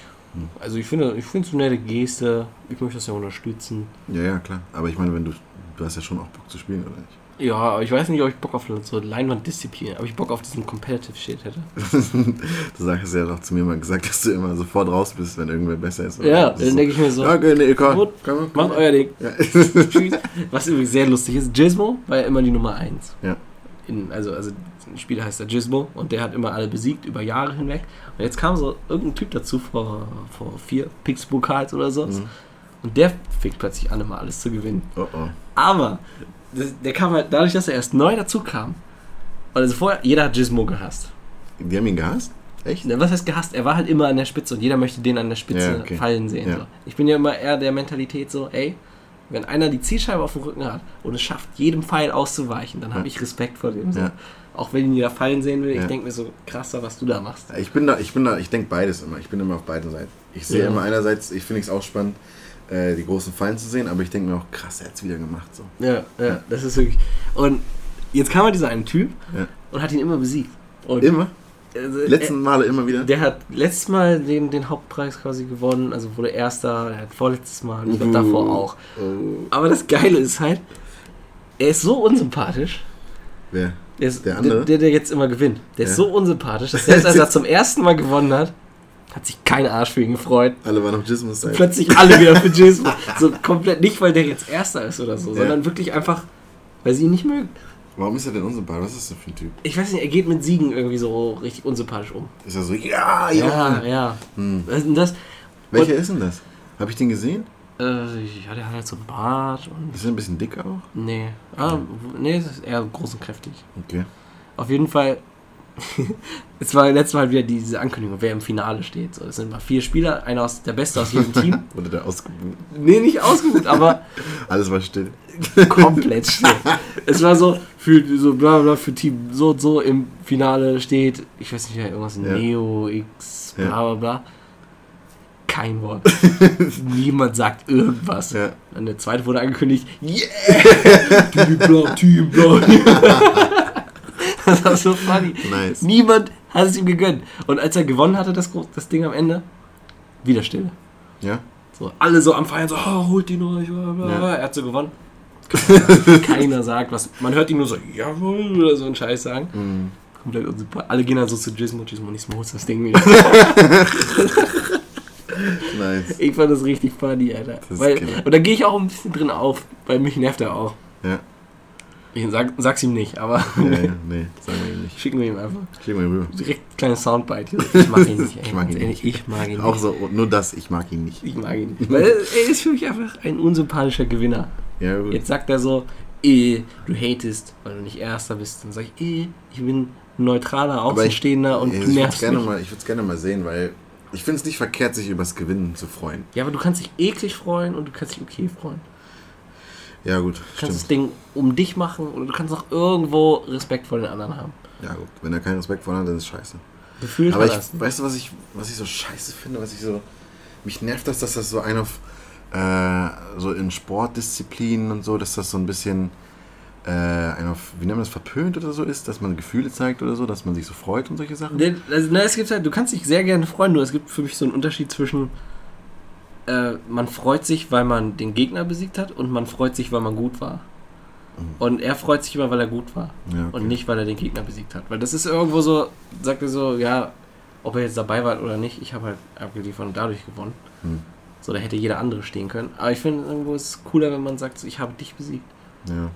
Also ich finde, ich finde es eine nette Geste. Ich möchte das ja unterstützen. Ja, ja, klar. Aber ich meine, wenn du, du hast ja schon auch Bock zu spielen, oder nicht? Ja, aber ich weiß nicht, ob ich Bock auf so Leinwanddisziplin, ob ich Bock auf diesen Competitive Shit hätte. du sagst ja doch zu mir mal gesagt, dass du immer sofort raus bist, wenn irgendwer besser ist. Ja, dann denke ich mir so, Ja, okay, nee, komm. Gut, komm, komm. macht euer Ding. Ja. Was übrigens sehr lustig ist, Gizmo war ja immer die Nummer 1. Ja. In, also, also ein Spieler heißt der Gizmo und der hat immer alle besiegt über Jahre hinweg. Und jetzt kam so irgendein Typ dazu vor, vor vier Pix-Pokals oder so. Mhm. Und der fickt plötzlich an, immer alles zu gewinnen. Oh, oh. Aber das, der kam halt dadurch, dass er erst neu dazu kam. Und also vorher, jeder hat Gizmo gehasst. Die haben ihn gehasst? Echt? Was heißt gehasst? Er war halt immer an der Spitze und jeder möchte den an der Spitze Ja, okay. fallen sehen. Ja. So. Ich bin ja immer eher der Mentalität so, ey, wenn einer die Zielscheibe auf dem Rücken hat und es schafft, jedem Pfeil auszuweichen, dann habe ich Respekt vor dem. So. Auch wenn ihn jeder fallen sehen will, ich denke mir so, krasser, was du da machst. Ich bin da, ich bin da, ich denke beides immer. Ich bin immer auf beiden Seiten. Ich sehe immer einerseits, ich finde es auch spannend, äh, die großen Fallen zu sehen, aber ich denke mir auch, krass, er hat es wieder gemacht. So. Ja, ja, das ist wirklich. Und jetzt kam halt dieser eine Typ und hat ihn immer besiegt. Und Immer? Also, Letzten Male immer wieder? Der hat letztes Mal den, den Hauptpreis quasi gewonnen, also wurde erster, er hat vorletztes Mal und Uh. davor auch. Oh. Aber das Geile ist halt, er ist so unsympathisch. Wer? Der, ist, Der andere? Der, der jetzt immer gewinnt. Der ist Ja. so unsympathisch, dass selbst als er zum ersten Mal gewonnen hat, hat sich kein Arsch für ihn gefreut. Alle waren auf Gizmos Seite. Plötzlich alle wieder für Jason. So komplett nicht, weil der jetzt erster ist oder so, Ja. sondern wirklich einfach, weil sie ihn nicht mögen. Warum ist er denn unsympathisch? Was ist das für ein Typ? Ich weiß nicht, er geht mit Siegen irgendwie so richtig unsympathisch um. Ist er so, ja, Ja, ja. ja. Hm. Was ist denn das? Welcher ist denn das? Habe ich den gesehen? Äh, ja, der hat halt so einen Bart und. Ist er ein bisschen dicker auch? Nee. Ah, nee, ist eher groß und kräftig. Okay. Auf jeden Fall. Es war letztes Mal wieder diese Ankündigung, wer im Finale steht. So, es sind mal vier Spieler, einer aus der Beste aus jedem Team. Wurde der ausgebucht? Nee, nicht ausgebucht, aber Alles war still. komplett still. Es war so, für so bla bla für Team so und so im Finale steht, ich weiß nicht, irgendwas Ja. Neo X, bla bla bla. Kein Wort. Niemand sagt irgendwas. Ja. Und der zweite wurde angekündigt, yeah! Team Blau, Team Blau. das war so funny. Nice. Niemand hat es ihm gegönnt. Und als er gewonnen hatte, das, das Ding am Ende, wieder Stille. Ja? So, alle so am Feiern, so, oh, holt ihn euch, Ja. Er hat so gewonnen. Keiner sagt was. Man hört ihn nur so, jawohl, oder so einen Scheiß sagen. Mhm. Komplett unsympathisch. Alle gehen dann so zu Gizmo, Gizmo, nicht holst das Ding wieder. Nice. ich fand das richtig funny, Alter. ist Weil, und da gehe ich auch ein bisschen drin auf, weil mich nervt er auch. Ja. Ich sag, sag's ihm nicht, aber ja, nee, sagen wir ihm nicht. schicken wir ihm einfach. Schick mal rüber. Direkt kleines Soundbite. Ich mag ihn nicht, ey. Ich mag ihn Ehrlich, Ich mag ihn Auch nicht. so, nur das, ich mag ihn nicht. Ich mag ihn nicht. Weil er ist für mich einfach ein unsympathischer Gewinner. Ja, gut. Jetzt sagt er so, eh, du hatest, weil du nicht Erster bist. Dann sag ich, eh, ich bin ein neutraler Außenstehender und du ich würde es nervst gerne, mich. mal- ich würd's gerne mal sehen, weil ich finde es nicht verkehrt, sich übers Gewinnen zu freuen. Ja, aber du kannst dich eklig freuen und du kannst dich okay freuen. Ja, gut, Du kannst das stimmt. Ding um dich machen und du kannst auch irgendwo Respekt vor den anderen haben. Ja, gut. Wenn er keinen Respekt vor hat, dann ist es scheiße. Gefühlt Aber ich, das. weißt du, was ich, was ich so scheiße finde, was ich so. Mich nervt das, dass das so ein auf. Äh, so in Sportdisziplinen und so, dass das so ein bisschen. Äh, ein auf, wie nennt man das, verpönt oder so ist, dass man Gefühle zeigt oder so, dass man sich so freut und solche Sachen. Nee, Also, na, es gibt halt, du kannst dich sehr gerne freuen, nur es gibt für mich so einen Unterschied zwischen äh, man freut sich, weil man den Gegner besiegt hat und man freut sich, weil man gut war. Und er freut sich immer, weil er gut war Ja, okay. und nicht, weil er den Gegner besiegt hat. Weil das ist irgendwo so, sagt er so, ja, ob er jetzt dabei war oder nicht, ich habe halt abgeliefert und dadurch gewonnen. Hm. So, da hätte jeder andere stehen können. Aber ich finde, irgendwo ist es cooler, wenn man sagt, so, ich habe dich besiegt. Ja.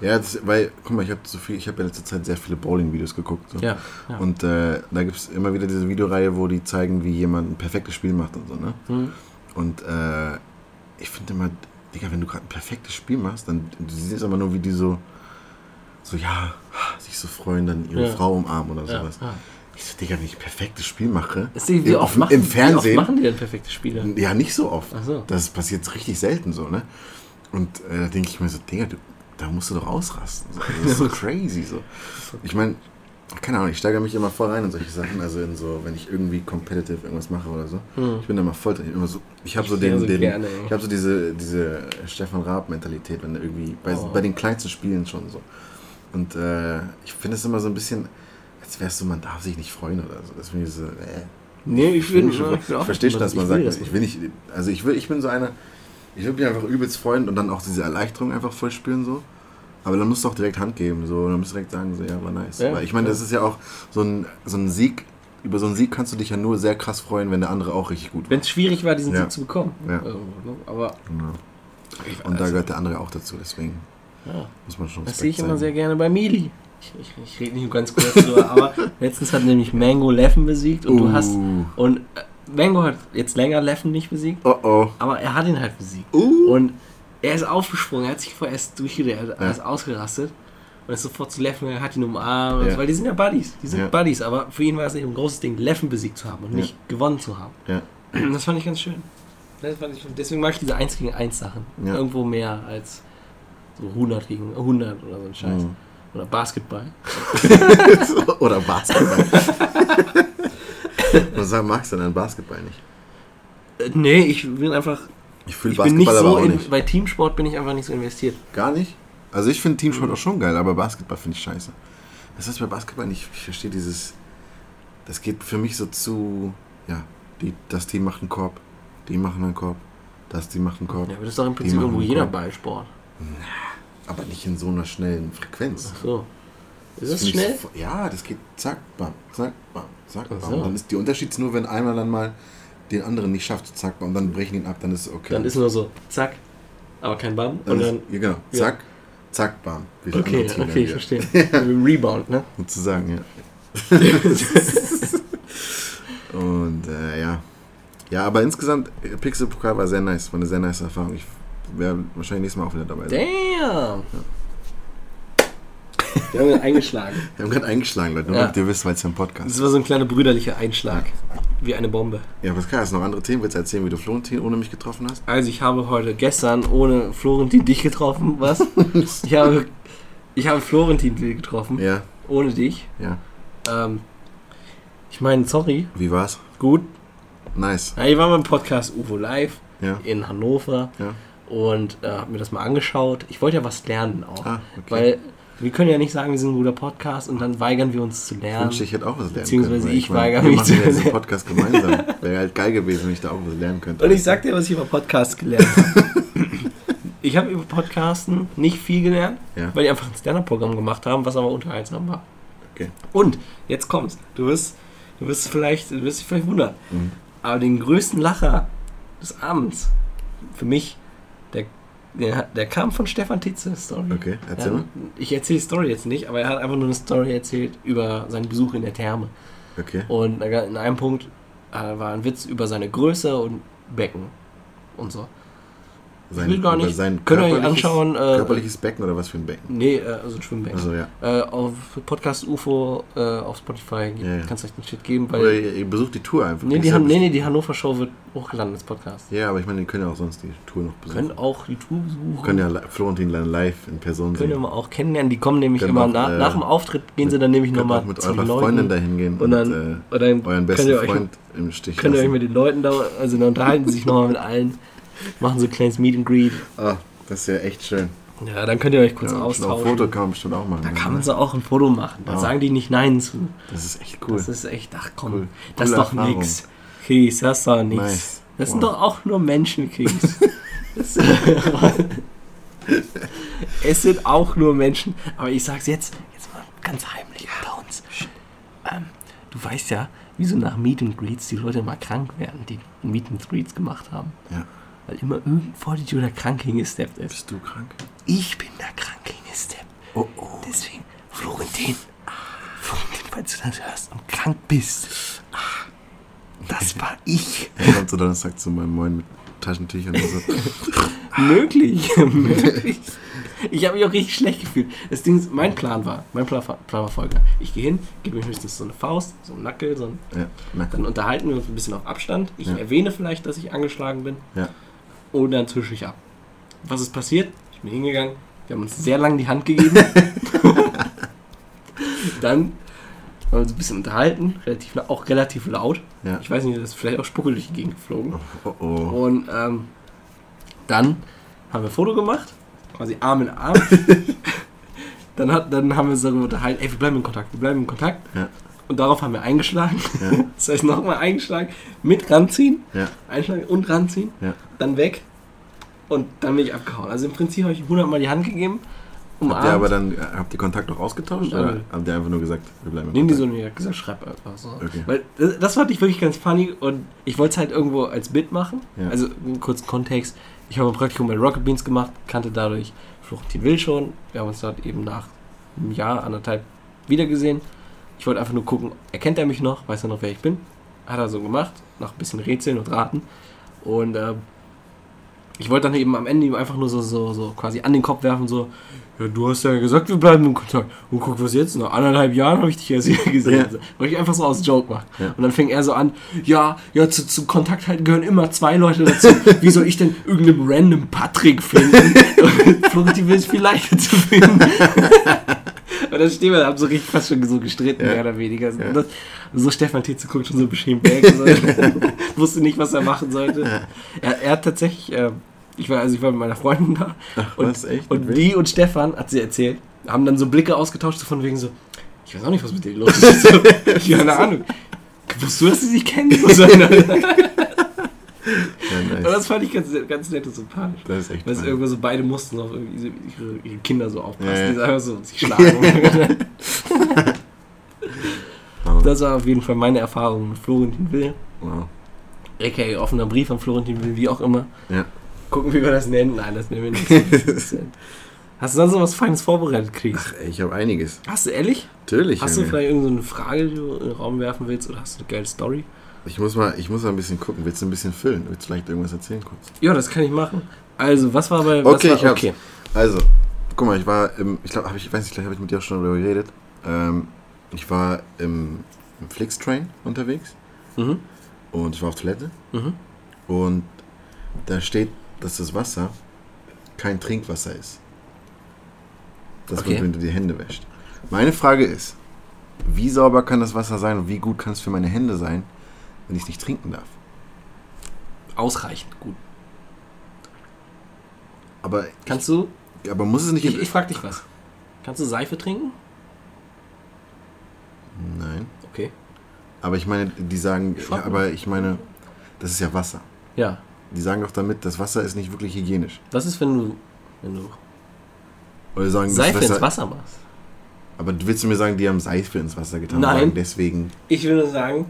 Ja, das, weil, guck mal, ich habe so viel, ich habe in letzter Zeit sehr viele Bowling-Videos geguckt. So. Ja, ja. Und äh, da gibt es immer wieder diese Videoreihe, wo die zeigen, wie jemand ein perfektes Spiel macht und so, ne? Hm. Und äh, ich finde immer, Digga, wenn du gerade ein perfektes Spiel machst, dann du siehst aber nur, wie die so, so ja, sich so freuen, dann ihre Ja. Frau umarmen oder Ja, sowas. ja. Ich so, Digga, wenn ich ein perfektes Spiel mache, die, wie, im, oft auf- machen, im wie oft Fernsehen, machen die denn perfekte Spiele? ja, nicht so oft. So. Das passiert richtig selten so, ne? Und äh, da denke ich mir so, Digga, du, da musst du doch ausrasten. So. Das ist so crazy so. Ich meine, keine Ahnung, ich steigere mich immer voll rein in solche Sachen. Also in so, wenn ich irgendwie competitive irgendwas mache oder so. Hm. Ich bin da mal voll drin. Immer so, ich habe so Ich den, so den gerne, ich habe so diese, diese Stefan Raab-Mentalität, wenn irgendwie bei, Oh. bei den kleinsten Spielen schon so. Und äh, ich finde es immer so ein bisschen, als wärst du, man darf sich nicht freuen oder so. Das finde ich so, äh. Nee, ich Ich, bin, schon, ich verstehe schon, dass man sagt, das ich will nicht, also ich will, ich bin so einer, ich will mich einfach übelst freuen und dann auch diese Erleichterung einfach voll spüren so. Aber dann musst du auch direkt Hand geben, so, dann musst du direkt sagen, so, ja, war nice. Ja, Weil ich meine, ja. das ist ja auch so ein, so ein Sieg, über so einen Sieg kannst du dich ja nur sehr krass freuen, wenn der andere auch richtig gut war. Wenn es schwierig war, diesen Ja. Sieg zu bekommen. Ja. Also, ne, aber Genau. ich, Und da gehört der andere auch dazu, deswegen muss man schon das sehe ich immer zeigen. sehr gerne bei Mili. Ich, ich, ich rede nicht nur ganz kurz drüber, aber letztens hat nämlich Mango Leffen besiegt und du hast. Uh. Und äh, Mango hat jetzt länger Leffen nicht besiegt, Oh oh. aber er hat ihn halt besiegt. Uh. Und er ist aufgesprungen, er hat sich vorerst durchgedreht, er ist ausgerastet. Und ist sofort zu Leffen, er hat ihn umarmt, Ja. weil die sind ja Buddies, die sind Ja. Buddies, aber für ihn war es nicht ein großes Ding, Leffen besiegt zu haben und Ja. nicht gewonnen zu haben. Ja. Das fand ich ganz schön. Ich, deswegen mag ich diese 1 gegen 1 Sachen. Ja. Irgendwo mehr als so 100 gegen 100 oder so ein Scheiß. Mhm. Oder Basketball. Oder Basketball. Was magst du denn an Basketball nicht? Äh, nee, ich bin einfach. Ich fühle bin nicht Basketball aber so auch in, nicht. bei Teamsport bin ich einfach nicht so investiert. Gar nicht? Also ich finde Teamsport auch schon geil, aber Basketball finde ich scheiße. Das heißt bei Basketball nicht, ich verstehe dieses, das geht für mich so zu, ja, die, das Team macht einen Korb, die machen einen Korb, das Team macht einen Korb, Ja, aber das ist doch im Prinzip irgendwo jeder Korb. Ballsport. aber nicht in so einer schnellen Frequenz. Ach so. Ist das ich schnell? So, ja, das geht zack, bam, zack, bam, zack, bam. so. Dann ist die Unterschied nur, wenn einer dann mal den anderen nicht schafft, zack, bam, und dann brechen ihn ab, dann ist es okay. Dann ist nur so, zack, aber kein Bam. Dann Und ist, dann. ja, genau, ja. zack, zack, bam. Okay, okay, ich verstehe. Rebound, ne? Sozusagen, ja. Und äh, ja. Ja, aber insgesamt, Pixel-Pokal war sehr nice, war eine sehr nice Erfahrung. Ich wäre wahrscheinlich nächstes Mal auch wieder dabei. sein. Damn! Wir haben eingeschlagen. Wir haben gerade eingeschlagen, Leute, nur Ja. ihr wisst, weil es ja ein Podcast Das ist. war so ein kleiner brüderlicher Einschlag. Wie eine Bombe. Ja, Pascal, hast du noch andere Themen? Willst du erzählen, wie du Florentin ohne mich getroffen hast? Also ich habe heute gestern ohne Florentin dich getroffen, was? ich habe ich habe Florentin getroffen, Ja, ohne dich. ja. Ähm, ich meine, sorry, Wie war's? gut. Nice. Ja, ich war beim Podcast UFO Live Ja, in Hannover ja. und äh, habe mir das mal angeschaut. Ich wollte ja was lernen auch, Ah, okay. weil wir können ja nicht sagen, wir sind ein guter Podcast und dann weigern wir uns zu Ich lernen. wünschte, ich hätte auch was lernen Beziehungsweise können. weil ich weigere wir mich machen zu ja diesen lernen. Podcast gemeinsam. Wäre halt geil gewesen, wenn ich da auch was lernen könnte. Und ich sag dir, was ich über Podcast gelernt habe. ich habe über Podcasten nicht viel gelernt, Ja. weil die einfach ein Stand-Up-Programm gemacht haben, was aber unterhaltsam war. Okay. Und jetzt kommt's. Du wirst, du wirst vielleicht, du wirst dich vielleicht wundern. Mhm. Aber den größten Lacher des Abends für mich, der, der, kam von Stefan Titze Story. Okay, erzähl mal. ich erzähle die Story jetzt nicht, aber er hat einfach nur eine Story erzählt über seinen Besuch in der Therme. Okay. Und in einem Punkt äh, war ein Witz über seine Größe und Becken und so. Sein, will gar nicht. Sein Könnt ihr euch anschauen, äh, körperliches Becken oder was für ein Becken? Nee, äh, also ein Schwimmbecken. Also ja. Äh, auf Podcast UFO äh, auf Spotify Ja, ja. kannst du euch den Shit geben, Oder weil. ihr, ihr besucht die Tour einfach. Nee, die Han nee, nee, die Hannover Show wird hochgeladen als Podcast. Ja, aber ich meine, die können ja auch sonst die Tour noch besuchen. Können auch die Tour besuchen. Können ja Florentin dann live in Person Können sehen. wir auch kennenlernen. Die kommen nämlich Können immer auch, na, äh, nach dem Auftritt gehen sie dann nämlich Könnt nochmal mit eurer Leuten. Freundin dahin gehen und dann, äh, und euren könnt besten ihr euch, Freund im Stich könnt ihr euch mit den Leuten da, also dann unterhalten sie sich nochmal mit allen, machen so ein kleines Meet and Greet. Ah, das ist ja echt schön. Ja, dann könnt ihr euch kurz Ja, Ein austauschen. Foto kann man bestimmt auch machen. Da kann man so auch ein Foto machen. Da Ja. sagen die nicht Nein zu. Das ist echt cool. Das ist echt, ach komm, Cool. das ist doch Erfahrung. nix. Kies, das ist doch nix. Nice. Das sind Wow. doch auch nur Menschen, Kies. Es sind auch nur Menschen. Aber ich sag's jetzt, jetzt mal ganz heimlich unter uns. Ähm, du weißt ja, wieso nach Meet and Greets die Leute immer krank werden, die Meet and Greets gemacht haben. Ja. Weil immer irgendein Vollidiot der krank hingesteppt ist. Bist du krank? Ich bin der krank hingesteppt. Oh, oh. Deswegen, Florentin, Florentin, falls du das hörst und krank bist, das war ich. Er kommt so Donnerstag zu meinem Moin mit Taschentüchern und so. möglich, möglich. Ich habe mich auch richtig schlecht gefühlt. Das Ding ist, mein Plan war, mein Plan, war- Plan war folgender. Ich gehe hin, gebe mir höchstens so eine Faust, so einen Nackel, so ein, Ja, dann unterhalten wir uns ein bisschen auf Abstand. Ich Ja. erwähne vielleicht, dass ich angeschlagen bin. ja. Und dann tische ich ab. Was ist passiert? Ich bin hingegangen, wir haben uns sehr lange die Hand gegeben. dann haben wir uns ein bisschen unterhalten, relativ, la- auch relativ laut. ja. Ich weiß nicht, da ist vielleicht auch Spucke durch die Gegend geflogen. Oh, oh. Und ähm, dann haben wir ein Foto gemacht, quasi Arm in Arm. dann, hat, dann haben wir uns darüber unterhalten, ey, wir bleiben in Kontakt, wir bleiben in Kontakt. Ja. Und darauf haben wir eingeschlagen. Ja. Das heißt, nochmal eingeschlagen, mit ranziehen, Ja. einschlagen und ranziehen, Ja. dann weg und dann bin ich abgehauen. Also im Prinzip habe ich 100 Mal die Hand gegeben. Habt ihr aber dann, äh, habt ihr Kontakt noch ausgetauscht? Oder habt ihr einfach nur gesagt, wir bleiben in Nee, die so nee, hat gesagt, schreib einfach so. Okay. Weil das, das fand ich wirklich ganz funny und ich wollte es halt irgendwo als Bit machen. Ja. Also kurzen Kontext. Ich habe ein Praktikum bei Rocket Beans gemacht, kannte dadurch Florentin Will schon. Wir haben uns dort eben nach einem Jahr, anderthalb wiedergesehen. Ich wollte einfach nur gucken, erkennt er mich noch, weiß er noch, wer ich bin. Hat er so gemacht, nach ein bisschen Rätseln und Raten. Und ähm, ich wollte dann eben am Ende ihm einfach nur so, so, so quasi an den Kopf werfen, so, ja, du hast ja gesagt, wir bleiben in Kontakt. Und guck, was jetzt? Nach anderthalb Jahren habe ich dich erst hier gesehen. Ja. Wollte ich einfach so aus Joke machen. Ja. Und dann fing er so an, ja, ja, zu, zu Kontakt halten gehören immer zwei Leute dazu. Wie soll ich denn irgendeinen random Patrick finden? Florentin will es viel leichter zu finden. Und dann stehen wir, haben so richtig fast schon so gestritten, Ja. mehr oder weniger. So, Ja. das, so Stefan Tietze guckt schon so beschämt weg. So, wusste nicht, was er machen sollte. Er, er hat tatsächlich, äh, ich war, also ich war mit meiner Freundin da. Ach, und, was, echt? Und die und Stefan, hat sie erzählt, haben dann so Blicke ausgetauscht, so von wegen so, ich weiß auch nicht, was mit denen los ist. So, ich keine Ahnung. Wusstest du, dass sie sich kennen? So, Ja, nice. das fand ich ganz, ganz nett und sympathisch. Das ist echt Weil es irgendwo so beide mussten auf ihre, ihre Kinder so aufpassen, Ja, ja. die einfach so sich schlagen. Das war auf jeden Fall meine Erfahrung mit Florentin Will. wow. A.k.a. offener Brief an Florentin Will, wie auch immer. Ja. Gucken, wie wir das nennen. Nein, das nennen wir nicht. Hast du sonst noch was Feines vorbereitet, Kriegs? Ach, ey, ich habe einiges. Hast du ehrlich? Natürlich. Hast du vielleicht irgendeine Frage, die du in den Raum werfen willst? Oder hast du eine geile Story? Ich muss, mal, ich muss mal ein bisschen gucken. Willst du ein bisschen füllen? Willst du vielleicht irgendwas erzählen kurz? Ja, das kann ich machen. Also, was war bei. Okay, was ich war, hab's. Also, guck mal, ich war im, ich glaube, ich, ich weiß nicht, vielleicht habe ich mit dir auch schon darüber geredet. Ähm, ich war im, im Flixtrain unterwegs Mhm. und ich war auf Toilette Mhm. und da steht, dass das Wasser kein Trinkwasser ist. Das Okay. wird, wenn du die Hände wäscht. Meine Frage ist, wie sauber kann das Wasser sein und wie gut kann es für meine Hände sein, wenn ich es nicht trinken darf? Ausreichend gut. Aber, Kannst du. aber muss es nicht... Ich, ich frag dich was. Kannst du Seife trinken? Nein. Okay. Aber ich meine, die sagen, Ich ja, aber ich meine, das ist ja Wasser. Ja. Die sagen doch damit, das Wasser ist nicht wirklich hygienisch. Was ist, wenn du. Wenn du Oder sagen, das Seife ins Wasser, Wasser machst? Aber willst du mir sagen, die haben Seife ins Wasser getan? Nein. Deswegen. Ich würde sagen,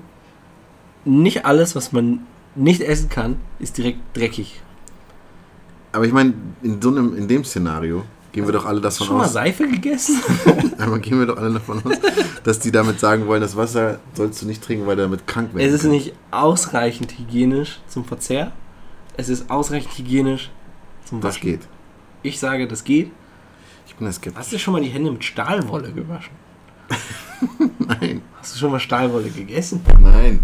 nicht alles, was man nicht essen kann, ist direkt dreckig. Aber ich meine, in so einem, in dem Szenario gehen wir doch alle Hast du davon schon mal aus. Seife gegessen? Aber gehen wir doch alle davon aus, dass die damit sagen wollen, das Wasser sollst du nicht trinken, weil du damit krank werden Es ist kannst. nicht ausreichend hygienisch zum Verzehr. Es ist ausreichend hygienisch zum Das Waschen. geht. Ich sage, das geht. Ich bin da skeptisch. Hast du schon mal die Hände mit Stahlwolle gewaschen? Nein. Hast du schon mal Stahlwolle gegessen? Nein.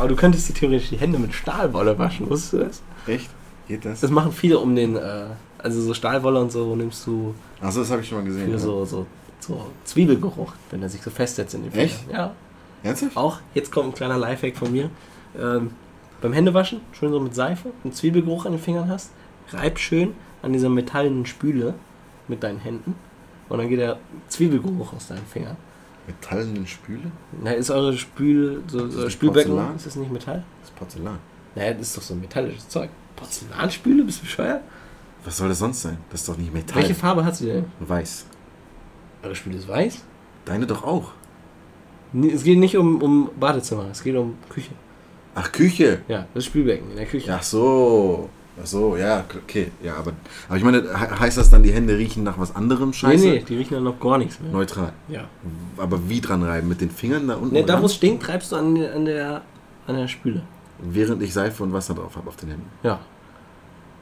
Aber du könntest dir theoretisch die Hände mit Stahlwolle waschen, wusstest du das? Echt? Geht das? Das machen viele um den, äh, also so Stahlwolle und so nimmst du Achso, das habe ich schon mal gesehen. für ja. so, so, so Zwiebelgeruch, wenn er sich so festsetzt in den Fingern. Echt? Ja. Ernsthaft? Auch, jetzt kommt ein kleiner Lifehack von mir. Ähm, beim Händewaschen, schön so mit Seife, einen Zwiebelgeruch an den Fingern hast, reib schön an dieser metallenen Spüle mit deinen Händen und dann geht der Zwiebelgeruch aus deinen Fingern. Metallenen Spüle? Na, ist eure Spül, so, Ist das Spülbecken, Porzellan? ist das nicht Metall? Das ist Porzellan. Naja, das ist doch so metallisches Zeug. Porzellanspüle, bist du bescheuert? Was soll das sonst sein? Das ist doch nicht Metall. Welche Farbe hat sie denn? Weiß. Eure Spüle ist weiß? Deine doch auch. Nee, Es geht nicht um, um Badezimmer, es geht um Küche. Ach, Küche. Ja, das Spülbecken in der Küche. Ach so. Ach so, ja, okay. Ja, aber, aber ich meine, he- heißt das dann, die Hände riechen nach was anderem nee, Scheiße? nee, die riechen dann noch gar nichts mehr. Neutral. Ja. Aber wie dran reiben? Mit den Fingern da unten? Ne, da wo es stinkt, treibst du an, der- an, der, an der Spüle. Während ich Seife und Wasser drauf habe auf den Händen. Ja.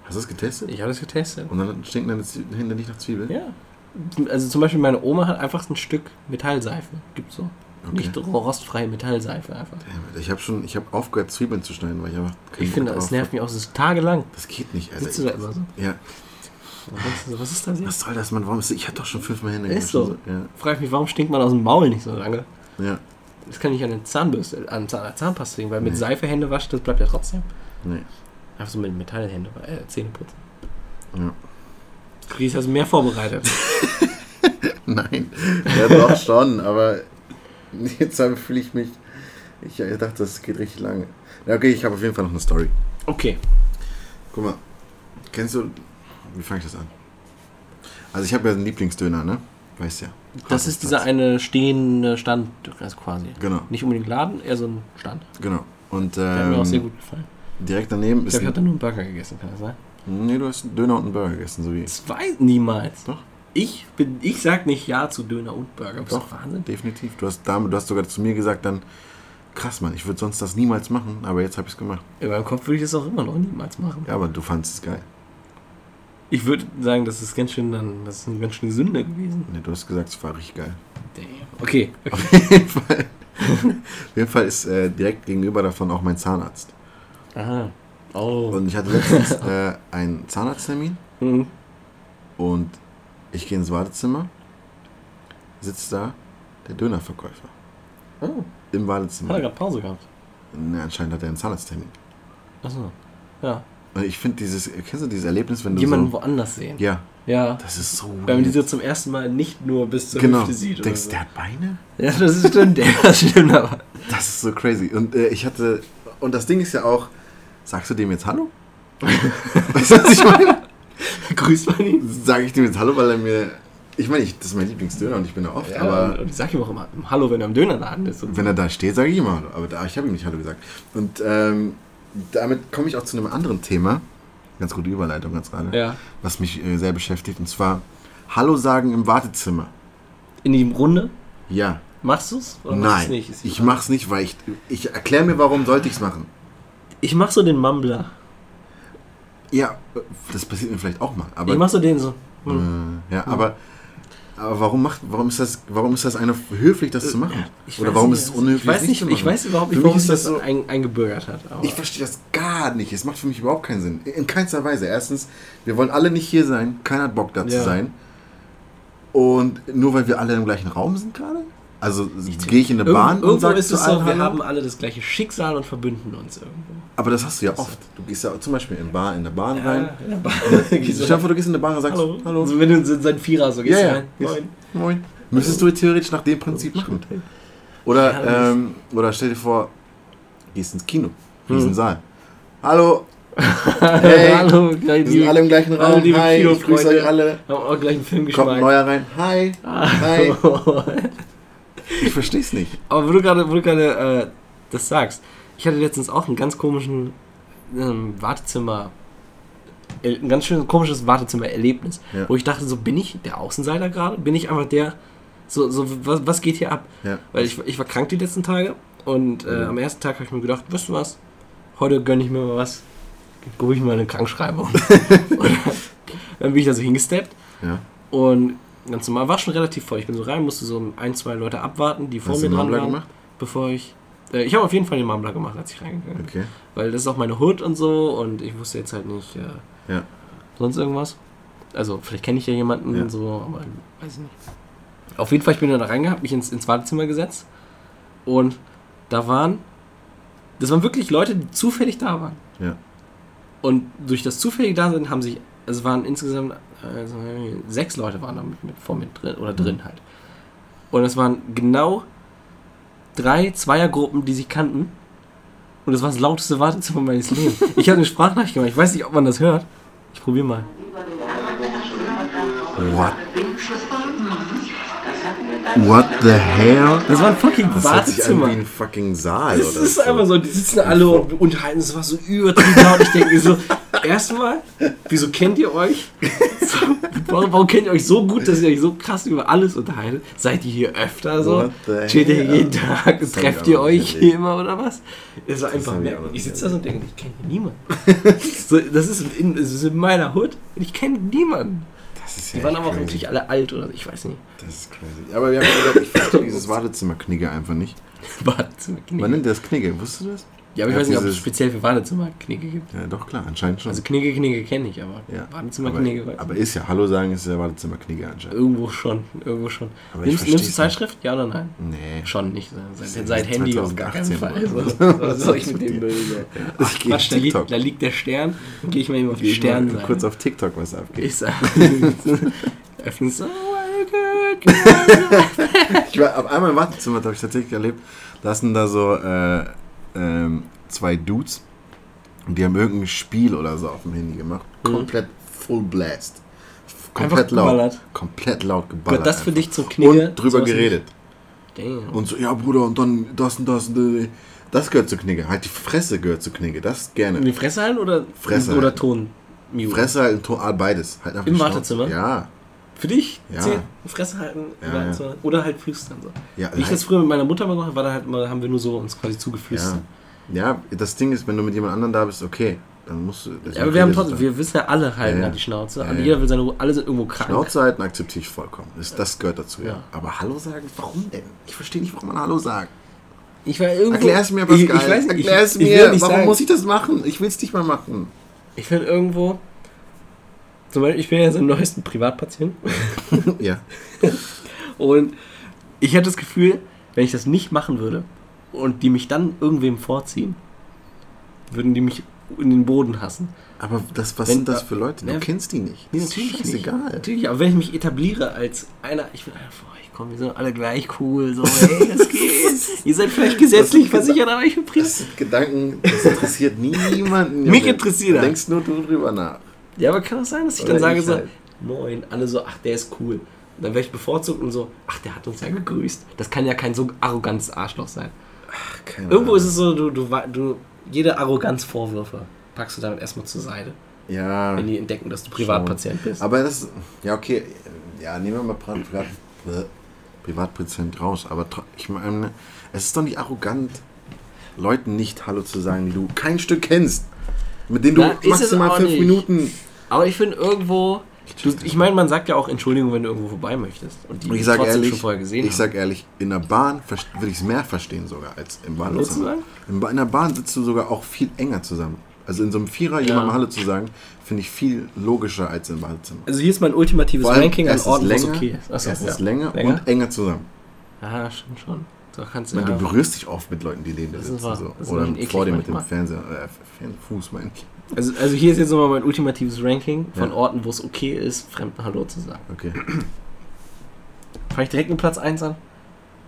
Hast du es getestet? Ich habe das getestet. Und dann stinken deine Hände nicht nach Zwiebeln? Ja. Also zum Beispiel meine Oma hat einfach ein Stück Metallseife. Gibt's so. Okay. Nicht rostfreie Metallseife einfach. Ich habe schon, ich habe aufgehört, Zwiebeln zu schneiden, weil ich einfach Ich finde, das nervt mich auch. Das ist tagelang. Das geht nicht. Sitzt du da immer so? ja, du so, was ist das was jetzt? soll das, Mann? Warum ist Ich hatte doch schon fünfmal Hände. Ist so. Ja, Frag ich mich, warum stinkt man aus dem Maul nicht so lange? ja. Das kann ich an den Zahnbürste, an Zahn, Zahnpasta legen, weil mit Nee. Seife Hände waschen, das bleibt ja trotzdem. Nee. Einfach so mit Metallhände, äh, Zähne putzen. Ja. Du hast also mehr vorbereitet. Nein, ja doch schon, aber jetzt fühle ich mich. Ich dachte, das geht richtig lange. Ja, okay, ich habe auf jeden Fall noch eine Story. Okay. Guck mal, kennst du. Wie fange ich das an? Also, ich habe ja einen Lieblingsdöner, ne? Weißt ja. Das ist dieser eine stehende Stand, quasi. Genau, Nicht unbedingt Laden, eher so ein Stand. genau. Und Der hat mir auch sehr ähm, gut gefallen. direkt daneben Ich ist. glaube, ich habe da nur einen Burger gegessen, kann das sein? nee, du hast einen Döner und einen Burger gegessen, so wie. Weiß niemals. Doch. Ich bin, ich sag nicht Ja zu Döner und Burger. Bist Doch. Wahnsinn? Definitiv. Du hast, damit, du hast sogar zu mir gesagt, dann. Krass, Mann, ich würde sonst das niemals machen, aber jetzt habe ich es gemacht. In meinem Kopf würde ich das auch immer noch niemals machen. Ja, aber du fandest es geil. Ich würde sagen, das ist ganz schön dann, das ist eine ganz schöne Sünde gewesen. Nee, du hast gesagt, es war richtig geil. Damn. Okay. okay. Auf jeden Fall, auf jeden Fall ist äh, direkt gegenüber davon auch mein Zahnarzt. Aha. Oh. Und ich hatte letztens äh, einen Zahnarzttermin Hm. und ich gehe ins Wartezimmer, sitzt da der Dönerverkäufer Oh. im Hat er Wartezimmer. gerade Pause gehabt? Ne, anscheinend hat er einen Zahnarzttermin. Achso. Ja. Und ich finde dieses, kennst du dieses Erlebnis, wenn du Jemanden so... woanders sehen. Ja, Ja. das ist so Wenn man die so zum ersten Mal nicht nur bis zur Genau, Hüfte sieht. denkst so. der hat Beine? Ja, das ist stimmt. Das stimmt aber. Das ist so crazy. Und äh, ich hatte... Und das Ding ist ja auch, sagst du dem jetzt Hallo? weißt du, was ich meine? Grüßt man ihn? Sage ich dem jetzt Hallo, weil er mir... Ich meine, ich, das ist mein Lieblingsdöner und ich bin da oft, Ja, aber... und ich sag ihm auch immer Hallo, wenn er im Dönerladen ist. Wenn er da steht, sage ich immer Hallo. Aber da, ich habe ihm nicht Hallo gesagt. Und ähm, damit komme ich auch zu einem anderen Thema. Ganz gute Überleitung ganz gerade. ja. Was mich äh, sehr beschäftigt. Und zwar Hallo sagen im Wartezimmer. In die Runde? Ja. Machst machst du's Nein. nicht? Ich Frage. mach's nicht, weil ich. Ich erkläre mir, warum sollte ich es machen. Ich mach so den Mumbler. Ja, äh, das passiert mir vielleicht auch mal. Aber, ich mach so den so. Hm. äh, ja, aber, aber warum macht, warum ist das, warum ist das eine höflich, das zu machen? Ich Oder warum nicht, ist es unhöflich, Ich weiß nicht zu ich weiß überhaupt nicht, warum sich das das so- ein, eingebürgert hat. Ich verstehe das gar nicht. Es macht für mich überhaupt keinen Sinn. In keinster Weise. Erstens, wir wollen alle nicht hier sein. Keiner hat Bock da zu Ja. sein. Und nur weil wir alle im gleichen Raum sind gerade? Also gehe ich in eine Irgendwo- Bahn und irgendwo sage ist zu es so, allen wir Hallo? haben alle das gleiche Schicksal und verbünden uns irgendwo. Aber das hast du ja oft. Du gehst ja zum Beispiel in, Bar, in der Bahn rein. in der Bahn. Ich vor, du gehst in eine Bahn und sagst Hallo. Hallo. Also wenn du in sein Vierer so gehst Ja, ja. rein. Moin. Moin. Müsstest du theoretisch nach dem Prinzip machen. Oder, Ja, ähm, oder stell dir vor, gehst ins Kino. Hm. Riesensaal. Hallo. Hey. Hallo, Wir sind alle im gleichen Hallo, Raum. liebe Hi, ich grüße euch alle. haben auch gleich einen Kommt ein neuer rein. Hi. Hi. Ich versteh's nicht. Aber wo du gerade, wo du gerade äh, das sagst, ich hatte letztens auch einen ganz komischen ähm, Wartezimmer, äh, ein ganz schön komisches Wartezimmer-Erlebnis, Ja. wo ich dachte, so bin ich der Außenseiter gerade? Bin ich einfach der, so, so was, was geht hier ab? Ja. Weil ich, ich war krank die letzten Tage und äh, Mhm. am ersten Tag habe ich mir gedacht, weißt du was, heute gönne ich mir mal was, gucke ich mal eine Krankschreibung. und dann bin ich da so hingesteppt Ja. und ganz normal, war schon relativ voll. Ich bin so rein, musste so ein, zwei Leute abwarten, die vor Hast mir dran waren, gemacht? bevor ich. Äh, ich habe auf jeden Fall den Mumbler gemacht, als ich reingegangen bin. Okay. Weil das ist auch meine Hood und so und ich wusste jetzt halt nicht äh, Ja. sonst irgendwas. Also, vielleicht kenne ich ja jemanden Ja. und so, aber weiß ich nicht. Auf jeden Fall, ich bin dann da reingehabt, mich ins, ins Wartezimmer gesetzt und da waren. Das waren wirklich Leute, die zufällig da waren. Ja. Und durch das zufällig da sind, haben sich, also es waren insgesamt also sechs Leute waren da mit, mit vor mir drin oder drin halt. Und es waren genau drei Zweiergruppen, die sich kannten. Und das war das lauteste Wartezimmer meines Lebens. Ich habe eine Sprachnachricht gemacht. Ich weiß nicht, ob man das hört. Ich probiere mal. What? Das hat What the hell? Das war ein fucking Das sich wie Badezimmer. ein fucking Saal Das oder ist so. einfach so, die sitzen alle und unterhalten, es war so übertrieben laut. Ich denke mir so, erstmal, wieso kennt ihr euch? So, warum, warum kennt ihr euch so gut, dass ihr euch so krass über alles unterhaltet? Seid ihr hier öfter so? Chillt ihr jeden Tag? Das Trefft ihr euch hier immer oder was? Es war einfach hab ich sitze da so und denke, ich kenne hier niemanden. so, das, ist in, das ist in meiner Hut und ich kenne niemanden. Das ist Die ja waren aber auch natürlich alle alt oder ich weiß nicht. Das ist crazy. Aber wir haben gesagt, ich verstehe dieses Wartezimmer-Knigge einfach nicht. Badezimmer Man nennt das Knigge, wusstest du das? Ja, aber ich Ja, weiß nicht, ob es speziell für Badezimmer Knigge gibt. Ja, doch, klar, anscheinend schon. Also Knigge, Knigge kenne ich, aber ja. Knigge weiß ich aber ist ja, Hallo sagen ist ja Wartezimmer-Knigge anscheinend. Irgendwo schon, irgendwo schon. Aber ich nimmst, nimmst du Zeitschrift? Ja oder nein? Nee. Schon nicht. Das Seit, seit Handy auf gar keinen 2018 Fall. So, was soll ich mit dem? Müll? Ich Ach, Quatsch, da liegt, da liegt der Stern. Dann gehe ich mal eben auf die Sterne. mal kurz auf TikTok was abgeht. Ich sag. Öffnen so. good. Ich war auf einmal im Wartezimmer, habe ich tatsächlich erlebt. Da sind da so äh, ähm, zwei Dudes und die haben irgendein Spiel oder so auf dem Handy gemacht. Mhm. Komplett full blast. Komplett laut. Komplett laut geballert. Gehört das für einfach. dich zum Knigge? Und drüber geredet. Damn. Und so, ja Bruder, und dann das und das und das gehört zu Knigge. Halt die Fresse gehört zu Knigge. Das gerne. In die Fresse halten oder, Fresse oder halten. Ton? Mute? Fresse halt, Ton- ah, beides. Halt Im. Wartezimmer? Ja. Für dich? Ja. Zählt? Fresse halten? Ja, oder, ja. so. oder halt flüstern. So. Ja, Wie ich halt- das früher mit meiner Mutter mal gemacht habe, war da halt mal, haben wir nur so uns quasi zugeflüstert. Ja. das Ding ist, wenn du mit jemand anderem da bist, okay. Dann musst du. Ja, aber wir haben trotzdem, wir wissen ja alle halten Ja, an die Schnauze. Und ja. jeder will seine Ruhe, alle sind irgendwo krank. Schnauze halten akzeptiere ich vollkommen. Das, das gehört dazu, ja. Aber Hallo sagen, warum denn? Ich verstehe nicht, warum man Hallo sagt. Ich war irgendwo. Erklär es mir, Pascal. Ich, ich weiß nicht, Erklär es mir. warum sagen, muss ich das machen? Ich will es nicht mal machen. Ich finde irgendwo. Zum Beispiel, ich bin ja so ein neuesten Privatpatient. ja. Und ich hatte das Gefühl, wenn ich das nicht machen würde und die mich dann irgendwem vorziehen, würden die mich in den Boden hassen. Aber das, was Wenn- sind das für Leute? Du Ja, kennst die nicht. Nee, Das natürlich ist nicht. egal. Natürlich, aber wenn ich mich etabliere als einer, ich bin einfach, boah, ich komm, wir sind alle gleich cool, so, hey, das geht. Ihr seid vielleicht gesetzlich Das versichert, aber ich bin Das privat. sind Gedanken, das interessiert niemanden. Mich interessiert Du das. denkst nur du drüber nach. Ja, aber kann das sein, dass ich Oder dann sage ich so, halt. moin, alle so, ach, der ist cool. Und dann wäre ich bevorzugt und so, ach, der hat uns ja gegrüßt. Das kann ja kein so arrogantes Arschloch sein. Ach, keine Irgendwo Ahnung. ist es so, du, du, du jede Arroganzvorwürfe packst du damit erstmal zur Seite, Ja. wenn die entdecken, dass du Privatpatient bist. Aber das, ja okay, ja, nehmen wir mal Pri- Privat, Privatpatient raus, aber ich meine, es ist doch nicht arrogant, Leuten nicht Hallo zu sagen, die du kein Stück kennst, mit denen du Na, es maximal auch fünf nicht. Minuten. Aber ich finde irgendwo, du, ich meine, man sagt ja auch Entschuldigung, wenn du irgendwo vorbei möchtest. Und die ich sage trotzdem ehrlich, schon vorher gesehen ich haben. sag ehrlich, in der Bahn würde ich es mehr verstehen sogar als im sagen? In, in der Bahn sitzt du sogar auch viel enger zusammen. Also in so einem Vierer Ja. jemandem Hallo zu sagen, finde ich viel logischer als im Badezimmer. Also hier ist mein ultimatives Ranking an Orten, länger, okay ist. Achso, es ja. ist länger, Länger? und enger zusammen. Ah, stimmt schon. So kannst du ja. du berührst dich oft mit Leuten, die neben dir sitzen. So. Oder vor dir mit dem. Fernseher, äh, Fuß, meine ich. Also, also hier ist jetzt nochmal mein ultimatives Ranking von Ja. Orten, wo es okay ist, Fremden Hallo zu sagen. Okay. Fange ich direkt mit Platz 1 an?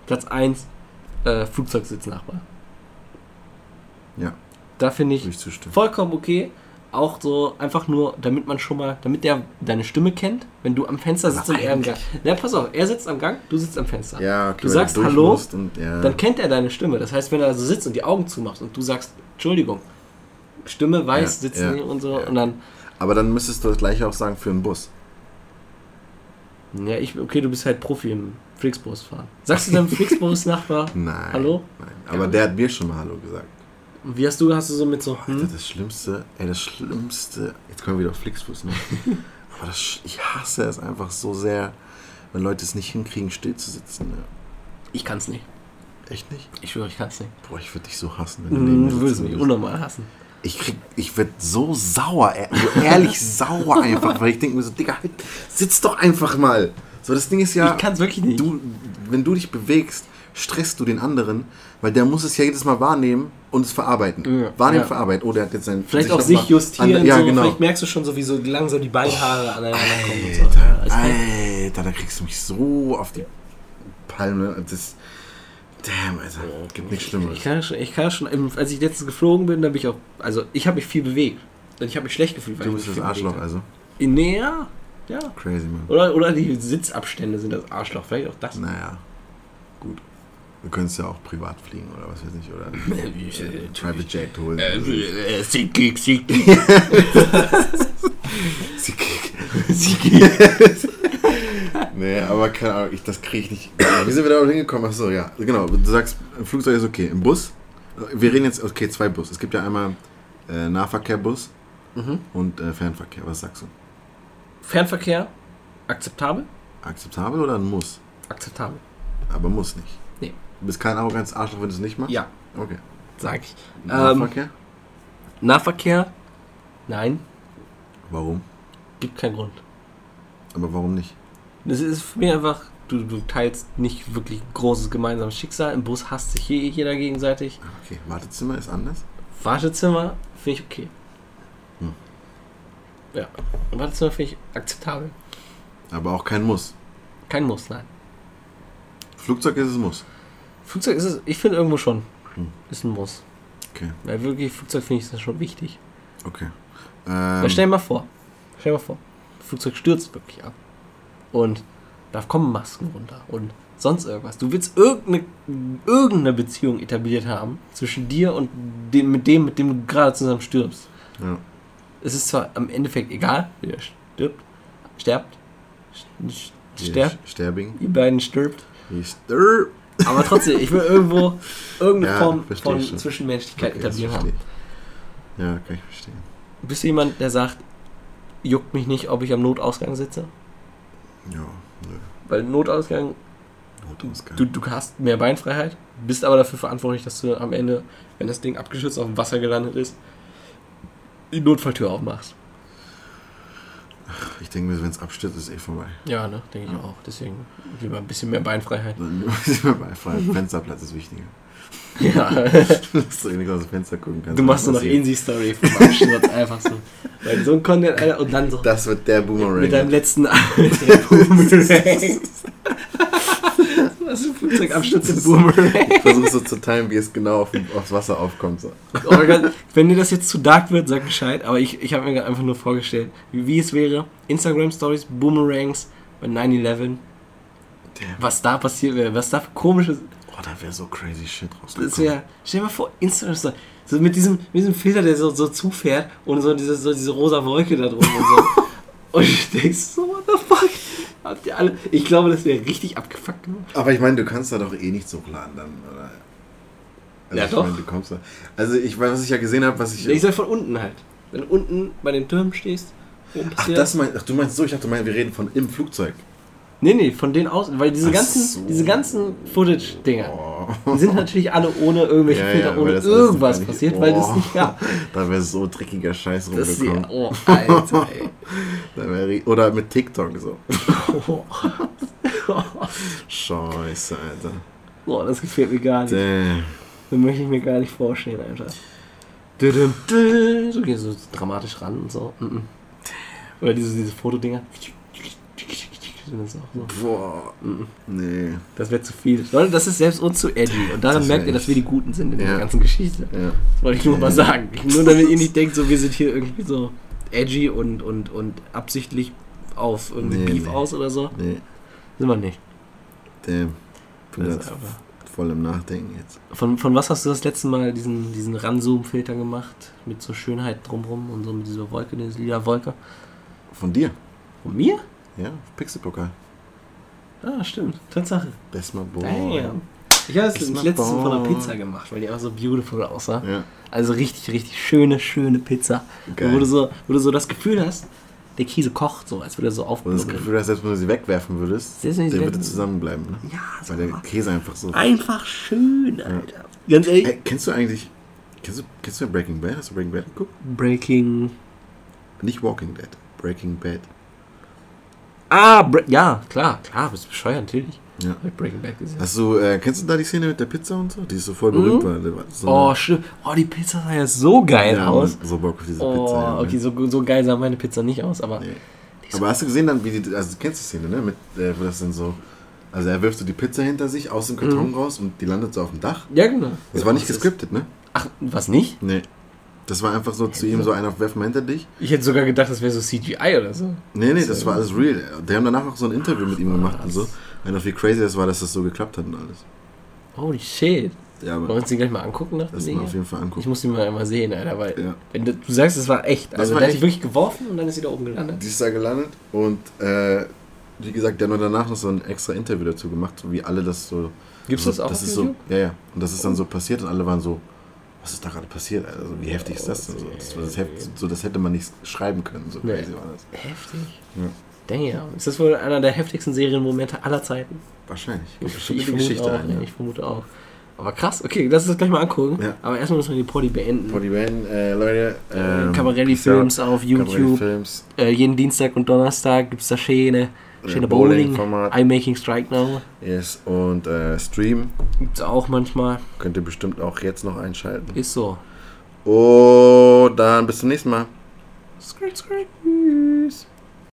Platz 1, äh, Flugzeugsitznachbar. Ja. Da finde ich ich vollkommen okay. Auch so einfach nur, damit man schon mal, damit der deine Stimme kennt, wenn du am Fenster sitzt und er am Gang. Na, pass auf, er sitzt am Gang, du sitzt am Fenster. Ja, okay, Du sagst durch Hallo, Und, ja. Dann kennt er deine Stimme. Das heißt, wenn er so sitzt und die Augen zumacht und du sagst, Entschuldigung, Stimme weiß, Ja, sitzen ja, hier und so, und dann, Aber dann müsstest du das gleiche auch sagen für einen Bus. ja, ich, okay, du bist halt Profi im Flixbus fahren. Sagst du deinem Flixbus-Nachbar, Nein. Hallo? Nein. Aber der hat mir schon mal Hallo gesagt. Und wie hast du, hast du so mit so, Alter, hm? das Schlimmste, ey, das Schlimmste. Jetzt kommen wir wieder auf Flixbus, ne? Aber das, ich hasse es einfach so sehr, wenn Leute es nicht hinkriegen, still zu sitzen. Ne? Ich kann's nicht. Echt nicht? Ich schwöre, ich kann's nicht. Boah, ich würde dich so hassen, wenn du mir Du würdest mich unnormal hassen. Ich krieg, ich werd so sauer, ey, so ehrlich sauer einfach, weil ich denke mir so, Digga, halt, sitz doch einfach mal. So, das Ding ist ja, ich kann's wirklich nicht. du, wenn du dich bewegst, stresst du den anderen, weil der muss es ja jedes Mal wahrnehmen und es verarbeiten. Ja, Wahrnehmen, ja. verarbeiten. Oh, der hat jetzt sein Vielleicht auch sich justieren, an- ja, so, genau. vielleicht merkst du schon so, wie so langsam die Beinhaare aneinander kommen und so. Alter, Ja, kein- Alter, da kriegst du mich so auf die Palme. Das, damn, Alter, gibt nichts Schlimmeres. Ich kann schon, ich kann schon als ich letztens geflogen bin, da bin ich auch, also ich habe mich viel bewegt. Und ich habe mich schlecht gefühlt, weil Du ich bist mich das Arschloch, also. habe. Nee, ja. Crazy, man. Oder, oder die Sitzabstände sind das Arschloch. Vielleicht auch das. Naja. Du könntest ja auch privat fliegen oder was weiß ich, oder äh, Private Jet holen. Äh, Siegkick, Siegkick. Sie kick. Siegkick. Nee, aber keine Ahnung, ich, das kriege ich nicht. Wie sind wir da hingekommen? Achso, ja, genau. Du sagst, im Flugzeug ist okay. Im Bus? Wir reden jetzt, okay, zwei Bus. Es gibt ja einmal äh, Nahverkehrbus Mhm. und äh, Fernverkehr. Was sagst du? Fernverkehr, akzeptabel? Akzeptabel oder ein Muss? Akzeptabel. Aber muss nicht. Du bist kein arrogantes Arschloch, wenn du es nicht machst? Ja, Okay. sag ich. Ähm, Nahverkehr? Nahverkehr? Nein, Warum? gibt keinen Grund. Aber warum nicht? Das ist für mich einfach, du, du teilst nicht wirklich großes gemeinsames Schicksal. Im Bus hasst sich je- jeder gegenseitig. Ah, Okay, Wartezimmer ist anders? Wartezimmer finde ich okay. Hm. Ja, Wartezimmer finde ich akzeptabel. Aber auch kein Muss. Kein Muss, nein. Flugzeug ist es Muss. Flugzeug ist es, ich finde irgendwo schon, Hm. ist ein Muss. Okay, Weil wirklich, Flugzeug finde ich das schon wichtig. okay. Ähm, stell dir mal vor, stell dir mal vor, das Flugzeug stürzt wirklich ab. Und da kommen Masken runter und sonst irgendwas. Du willst irgendeine, irgendeine Beziehung etabliert haben zwischen dir und dem, mit dem, mit dem du gerade zusammen stirbst. ja. Es ist zwar am Endeffekt egal, wer stirbt, sterbt, st- sterbt, Sterbing. ihr beiden stirbt, Ich stirb. Aber trotzdem, ich will irgendwo irgendeine Ja, Form von schon. Zwischenmenschlichkeit Okay, verstehe haben. Ja, kann ich verstehen. Bist du jemand, der sagt, juckt mich nicht, ob ich am Notausgang sitze? Ja, nö. Weil Notausgang, Notausgang. du, du hast mehr Beinfreiheit, bist aber dafür verantwortlich, dass du am Ende, wenn das Ding abgeschützt auf dem Wasser gelandet ist, die Notfalltür aufmachst. Ich denke mir, wenn es abstürzt, ist eh vorbei. Ja, ne, denke ich auch. Deswegen lieber ein bisschen mehr Beinfreiheit. Dann sind wir bei frei. Fensterplatz ist wichtiger. Ja. Dass du eh nicht aus dem Fenster gucken kannst. Du machst so noch. Insi-Story vom Absturz einfach so. Weil so ein Content, Alter, und dann so Das wird der Boomerang. mit deinem letzten der Boomerang. Ein Flugzeugabsturz im Boomerang? Ich versuche so zu timen, wie es genau auf, aufs Wasser aufkommt. So. Oh Gott, wenn dir das jetzt zu dark wird, sag Bescheid. Aber ich, ich habe mir einfach nur vorgestellt, wie, wie es wäre. Instagram Stories, Boomerangs bei 9-11. Damn. Was da passiert wäre, was da für komisches. Oh, da wäre so crazy shit rausgekommen. Das wäre. Stell dir mal vor, Instagram Stories. So mit diesem, mit diesem Filter, der so, so zufährt und so diese, so diese rosa Wolke da drum und so. und ich denk so, what the fuck? Habt ihr alle. Ich glaube, das wäre richtig abgefuckt. ne? Aber ich meine, du kannst da doch eh nichts hochladen dann, oder? Also Ja, ich doch. Meine, du kommst da. Also ich weiß, was ich ja gesehen habe, was ich. Ich sag von unten halt. Wenn du unten bei den Türmen stehst, ach, das mein, ach, du meinst so, ich dachte, wir reden von im Flugzeug. Nee, nee, von denen aus, weil diese Ach ganzen, so. diese ganzen Footage-Dinger, Oh. Die sind natürlich alle ohne irgendwelche Ja, ja, Filter, weil ohne das irgendwas passiert, weil das Oh. nicht gab. Da wäre so dreckiger Scheiß Das ja, rumgekommen. oh, Alter, ey. Oder mit TikTok so. Oh. Scheiße, Alter. Boah, das gefällt mir gar nicht. Damn. Das möchte ich mir gar nicht vorstellen, Alter. So gehst du so dramatisch ran und so. Mhm. Oder diese, diese Fotodinger. Das, ist auch so. Boah. Mhm. Nee. das wäre zu viel. Leute, das ist selbst uns zu edgy. Und daran Das merkt ihr, dass wir die Guten sind in der Ja. ganzen Geschichte. Ja. Das wollte ich nur mal sagen. Nur damit ihr nicht denkt, so wir sind hier irgendwie so edgy und, und, und absichtlich auf irgendwie Nee, Beef nee. aus oder so. Nee. Sind wir nicht. Damn. Bin Das voll im Nachdenken jetzt. Von, von was hast du das letzte Mal diesen, diesen Ranzoom-Filter gemacht? Mit so Schönheit drumrum und so mit dieser Wolke, diese lila Wolke. Von dir? Von mir? Ja, Pixelpokal. Ah, stimmt. Tatsache. Best my boy. Damn. Ich habe mal letztens von einer. Pizza gemacht, weil die auch so beautiful aussah. Ja, Also richtig, richtig schöne, schöne Pizza. Geil. Wo du, so, wo du so das Gefühl hast, der Käse kocht so, als würde er so und das. Gefühl, dass selbst wenn du sie wegwerfen würdest, der würde zusammenbleiben. Ne? Ja, so Weil der Käse einfach so. einfach schön, Alter. Ganz ehrlich. Ey, kennst du eigentlich. Kennst du, kennst du Breaking Bad? Hast du Breaking Bad geguckt? Breaking. Nicht Walking Dead. Breaking Bad. Ah, Bre ja, klar, klar, bist du bescheuert, natürlich. Ja. Ich Breaking Bad gesehen. Hast du, äh, kennst du da die Szene mit der Pizza und so? Die ist so voll Mhm. berühmt. War. So Oh, stimmt. Oh, die Pizza sah ja so geil ja, aus. So Bock auf diese Oh, Pizza. ja, ne? okay, so, so geil sah meine Pizza nicht aus, aber. Nee. Aber hast du gesehen dann, wie die, also du kennst die Szene, ne? Mit, äh, wo das dann so, also er wirft so die Pizza hinter sich aus dem Karton Mhm. raus und die landet so auf dem Dach. ja, genau. Das war nicht gescriptet, ne? Ach, was nicht? Nee. Das war einfach so zu ihm so einer werfen hinter dich. Ich hätte sogar gedacht, das wäre so CGI oder so. Nee, nee, das war alles real. Die haben danach auch so ein Interview mit ihm gemacht und so. Einfach wie crazy das war, dass das so geklappt hat und alles. Holy shit. Ja, Wollen wir uns den gleich mal angucken nach das mal auf jeden Fall Ich angucken. muss den mal einmal sehen, Alter, weil Ja. wenn du, du sagst, es war echt. Das Also war der hat echt. wirklich geworfen und dann ist sie da oben gelandet. Die ist da gelandet und äh, wie gesagt, der hat danach noch so ein extra Interview dazu gemacht, wie alle das so. Gibt's so, das auch das ist YouTube? so, Ja, ja. Und das ist dann so passiert und alle waren so, was ist da gerade passiert? Also, wie heftig ist das denn so? Das, das, so? das hätte man nicht schreiben können, so Nee. crazy war das. Heftig. Ja. Damn. Ist das wohl einer der heftigsten Serienmomente aller Zeiten? Wahrscheinlich. Ich, ich vermute auch. ein. ey, Ich vermute auch. Aber krass, okay, lass uns das gleich mal angucken. Ja. Aber erstmal müssen wir die Poddy beenden. Body Band, äh, Leute. Ähm, Cabarelli-Films auf YouTube. Cabarelli-Films. Äh, jeden Dienstag und Donnerstag gibt es da schöne, schöne Bowling. Bowling-Format. I'm Making Strike Now. Yes, und äh, Stream Gibt es auch manchmal. könnt ihr bestimmt auch jetzt noch einschalten. Ist so. Und dann bis zum nächsten Mal. Skirt, skirt. Tschüss.